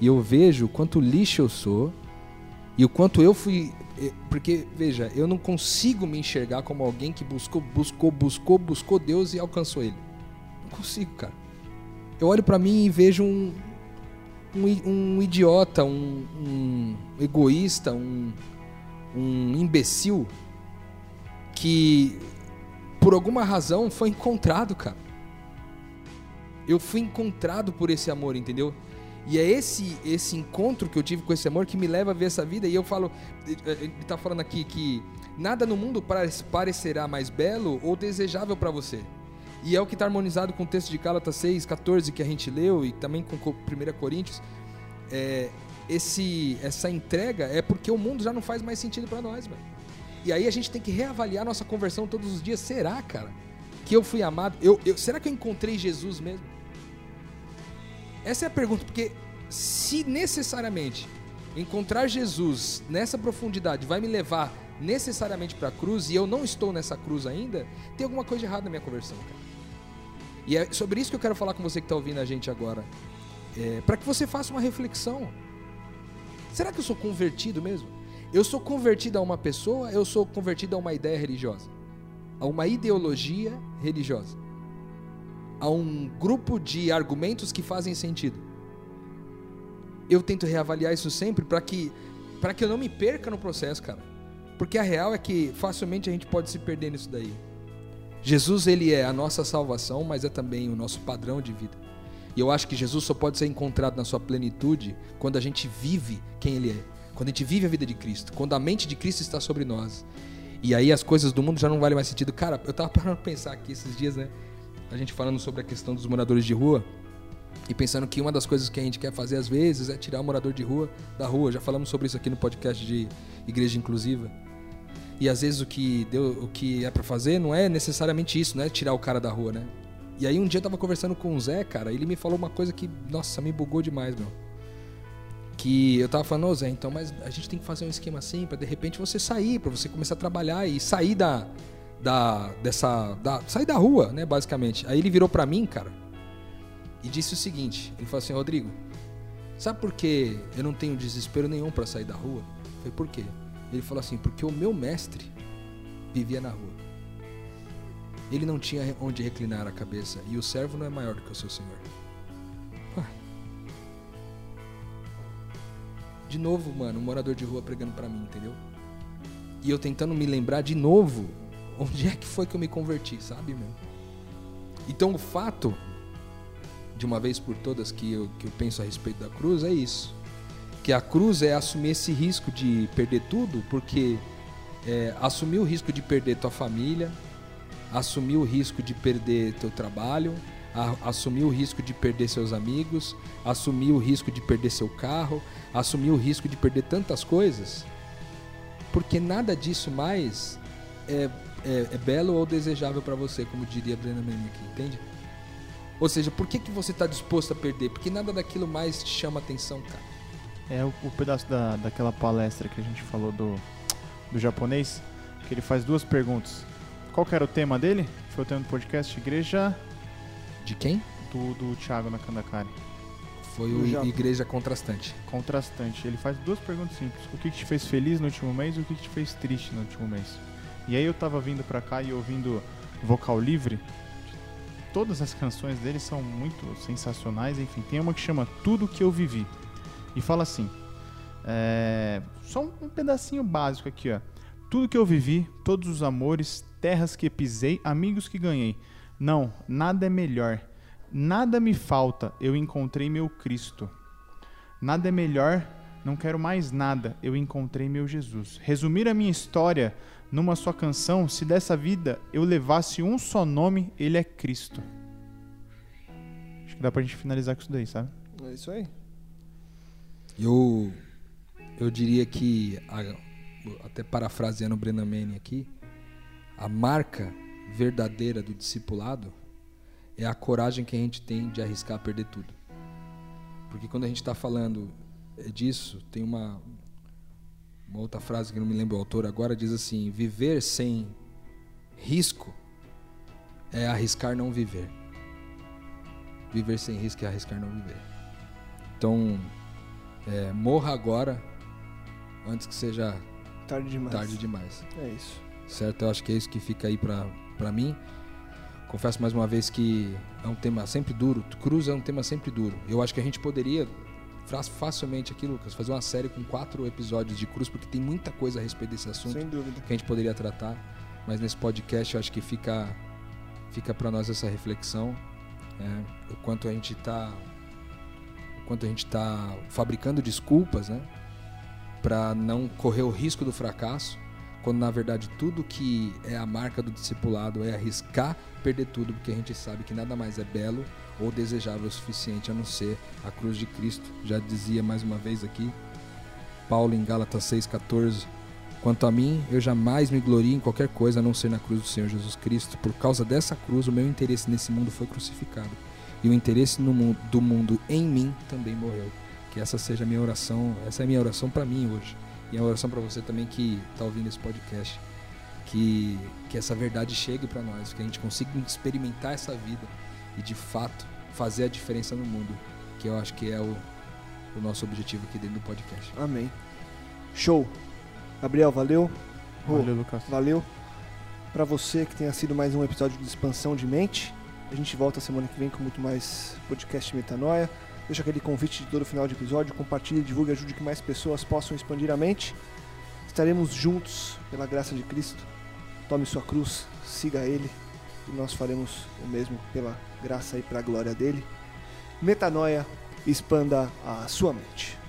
E eu vejo quanto lixo eu sou e o quanto eu fui. Porque, veja, eu não consigo me enxergar como alguém que buscou, buscou, buscou, buscou Deus e alcançou Ele. Não consigo, cara. Eu olho pra mim e vejo um, um, um idiota, um, um egoísta, um, um imbecil que por alguma razão foi encontrado, cara. Eu fui encontrado por esse amor, entendeu? E é esse esse encontro que eu tive com esse amor que me leva a ver essa vida. E eu falo, ele tá falando aqui que nada no mundo pare- parecerá mais belo ou desejável para você. E é o que está harmonizado com o texto de Gálatas 6, 14 que a gente leu e também com co- 1 Coríntios. É, esse, essa entrega é porque o mundo já não faz mais sentido para nós, velho. E aí a gente tem que reavaliar nossa conversão todos os dias. Será, cara, que eu fui amado? Eu, eu- será que eu encontrei Jesus mesmo? Essa é a pergunta, porque se necessariamente encontrar Jesus nessa profundidade vai me levar necessariamente para a cruz e eu não estou nessa cruz ainda, tem alguma coisa errada na minha conversão, cara. E é sobre isso que eu quero falar com você que está ouvindo a gente agora. É, para que você faça uma reflexão. Será que eu sou convertido mesmo? Eu sou convertido a uma pessoa, eu sou convertido a uma ideia religiosa, a uma ideologia religiosa, a um grupo de argumentos que fazem sentido. Eu tento reavaliar isso sempre para que para que eu não me perca no processo, cara. Porque a real é que facilmente a gente pode se perder nisso daí. Jesus ele é a nossa salvação, mas é também o nosso padrão de vida. E eu acho que Jesus só pode ser encontrado na sua plenitude quando a gente vive quem ele é. Quando a gente vive a vida de Cristo, quando a mente de Cristo está sobre nós. E aí as coisas do mundo já não valem mais sentido. Cara, eu tava parando pra pensar aqui esses dias, né? A gente falando sobre a questão dos moradores de rua. E pensando que uma das coisas que a gente quer fazer às vezes é tirar o morador de rua da rua. Já falamos sobre isso aqui no podcast de Igreja Inclusiva. E às vezes o que, deu, o que é para fazer não é necessariamente isso, não é tirar o cara da rua, né? E aí um dia eu tava conversando com o Zé, cara, ele me falou uma coisa que, nossa, me bugou demais, meu. Que eu tava falando, ô Zé, então, mas a gente tem que fazer um esquema assim para de repente você sair, para você começar a trabalhar e sair da da dessa da, sair da rua, né, basicamente. Aí ele virou para mim, cara, e disse o seguinte, ele falou assim: "Rodrigo, sabe por que eu não tenho desespero nenhum para sair da rua?" Falei: "Por quê?" Ele falou assim: "Porque o meu mestre vivia na rua. Ele não tinha onde reclinar a cabeça e o servo não é maior do que o seu senhor." De novo, mano, um morador de rua pregando para mim, entendeu? E eu tentando me lembrar de novo onde é que foi que eu me converti, sabe, meu? Então o fato de uma vez por todas que eu, que eu penso a respeito da cruz é isso. Que a cruz é assumir esse risco de perder tudo, porque é, assumir o risco de perder tua família, assumir o risco de perder teu trabalho, a, assumir o risco de perder seus amigos, assumir o risco de perder seu carro, assumir o risco de perder tantas coisas, porque nada disso mais é, é, é belo ou desejável para você, como diria Brena Manning aqui, entende? Ou seja, por que, que você está disposto a perder? Porque nada daquilo mais te chama atenção, cara. É o, o pedaço da, daquela palestra que a gente falou do, do japonês, que ele faz duas perguntas. Qual que era o tema dele? Foi o tema do podcast Igreja De quem? do, do Thiago Nakandakari. Foi o. Igreja Contrastante. Contrastante. Ele faz duas perguntas simples. O que, que te fez feliz no último mês e o que, que te fez triste no último mês? E aí eu tava vindo pra cá e ouvindo vocal livre. Todas as canções dele são muito sensacionais. Enfim, tem uma que chama Tudo Que Eu Vivi. E fala assim: é, só um pedacinho básico aqui, ó. Tudo que eu vivi, todos os amores, terras que pisei, amigos que ganhei. Não, nada é melhor. Nada me falta, eu encontrei meu Cristo. Nada é melhor, não quero mais nada, eu encontrei meu Jesus. Resumir a minha história numa só canção, se dessa vida eu levasse um só nome, ele é Cristo. Acho que dá pra gente finalizar com isso daí, sabe? É isso aí. Eu, eu diria que, até parafraseando o Brennan Manning aqui, a marca verdadeira do discipulado é a coragem que a gente tem de arriscar perder tudo. Porque quando a gente está falando eh, disso, tem uma, uma outra frase que não me lembro o autor agora, diz assim: viver sem risco é arriscar não viver. Viver sem risco é arriscar não viver. Então, é, morra agora antes que seja Tarde demais. tarde demais. É isso. Certo? Eu acho que é isso que fica aí pra, pra mim. Confesso mais uma vez que é um tema sempre duro. Cruz é um tema sempre duro. Eu acho que a gente poderia fa- facilmente aqui, Lucas, fazer uma série com quatro episódios de cruz, porque tem muita coisa a respeito desse assunto que a gente poderia tratar. Mas nesse podcast eu acho que fica, fica para nós essa reflexão. né? O quanto a gente está quanto a gente tá fabricando desculpas, né? Para não correr o risco do fracasso, quando na verdade tudo que é a marca do discipulado é arriscar perder tudo, porque a gente sabe que nada mais é belo ou desejável o suficiente a não ser a cruz de Cristo. Já dizia mais uma vez aqui Paulo em Gálatas 6:14 Quanto a mim, eu jamais me glorio em qualquer coisa a não ser na cruz do Senhor Jesus Cristo. Por causa dessa cruz, o meu interesse nesse mundo foi crucificado. E o interesse mundo, do mundo em mim também morreu. Que essa seja a minha oração, essa é a minha oração para mim hoje. E é uma oração para você também que está ouvindo esse podcast. Que, que essa verdade chegue para nós, que a gente consiga experimentar essa vida e de fato fazer a diferença no mundo. Que eu acho que é o, o nosso objetivo aqui dentro do podcast. Amém. Show. Gabriel, valeu. Valeu, Lucas. Valeu. Pra você que tenha sido mais um episódio de expansão de mente. A gente volta semana que vem com muito mais podcast Metanoia. Deixa aquele convite de todo final de episódio. Compartilhe, divulgue, ajude que mais pessoas possam expandir a mente. Estaremos juntos pela graça de Cristo. Tome sua cruz, siga Ele e nós faremos o mesmo pela graça e para a glória dele. Metanoia, expanda a sua mente.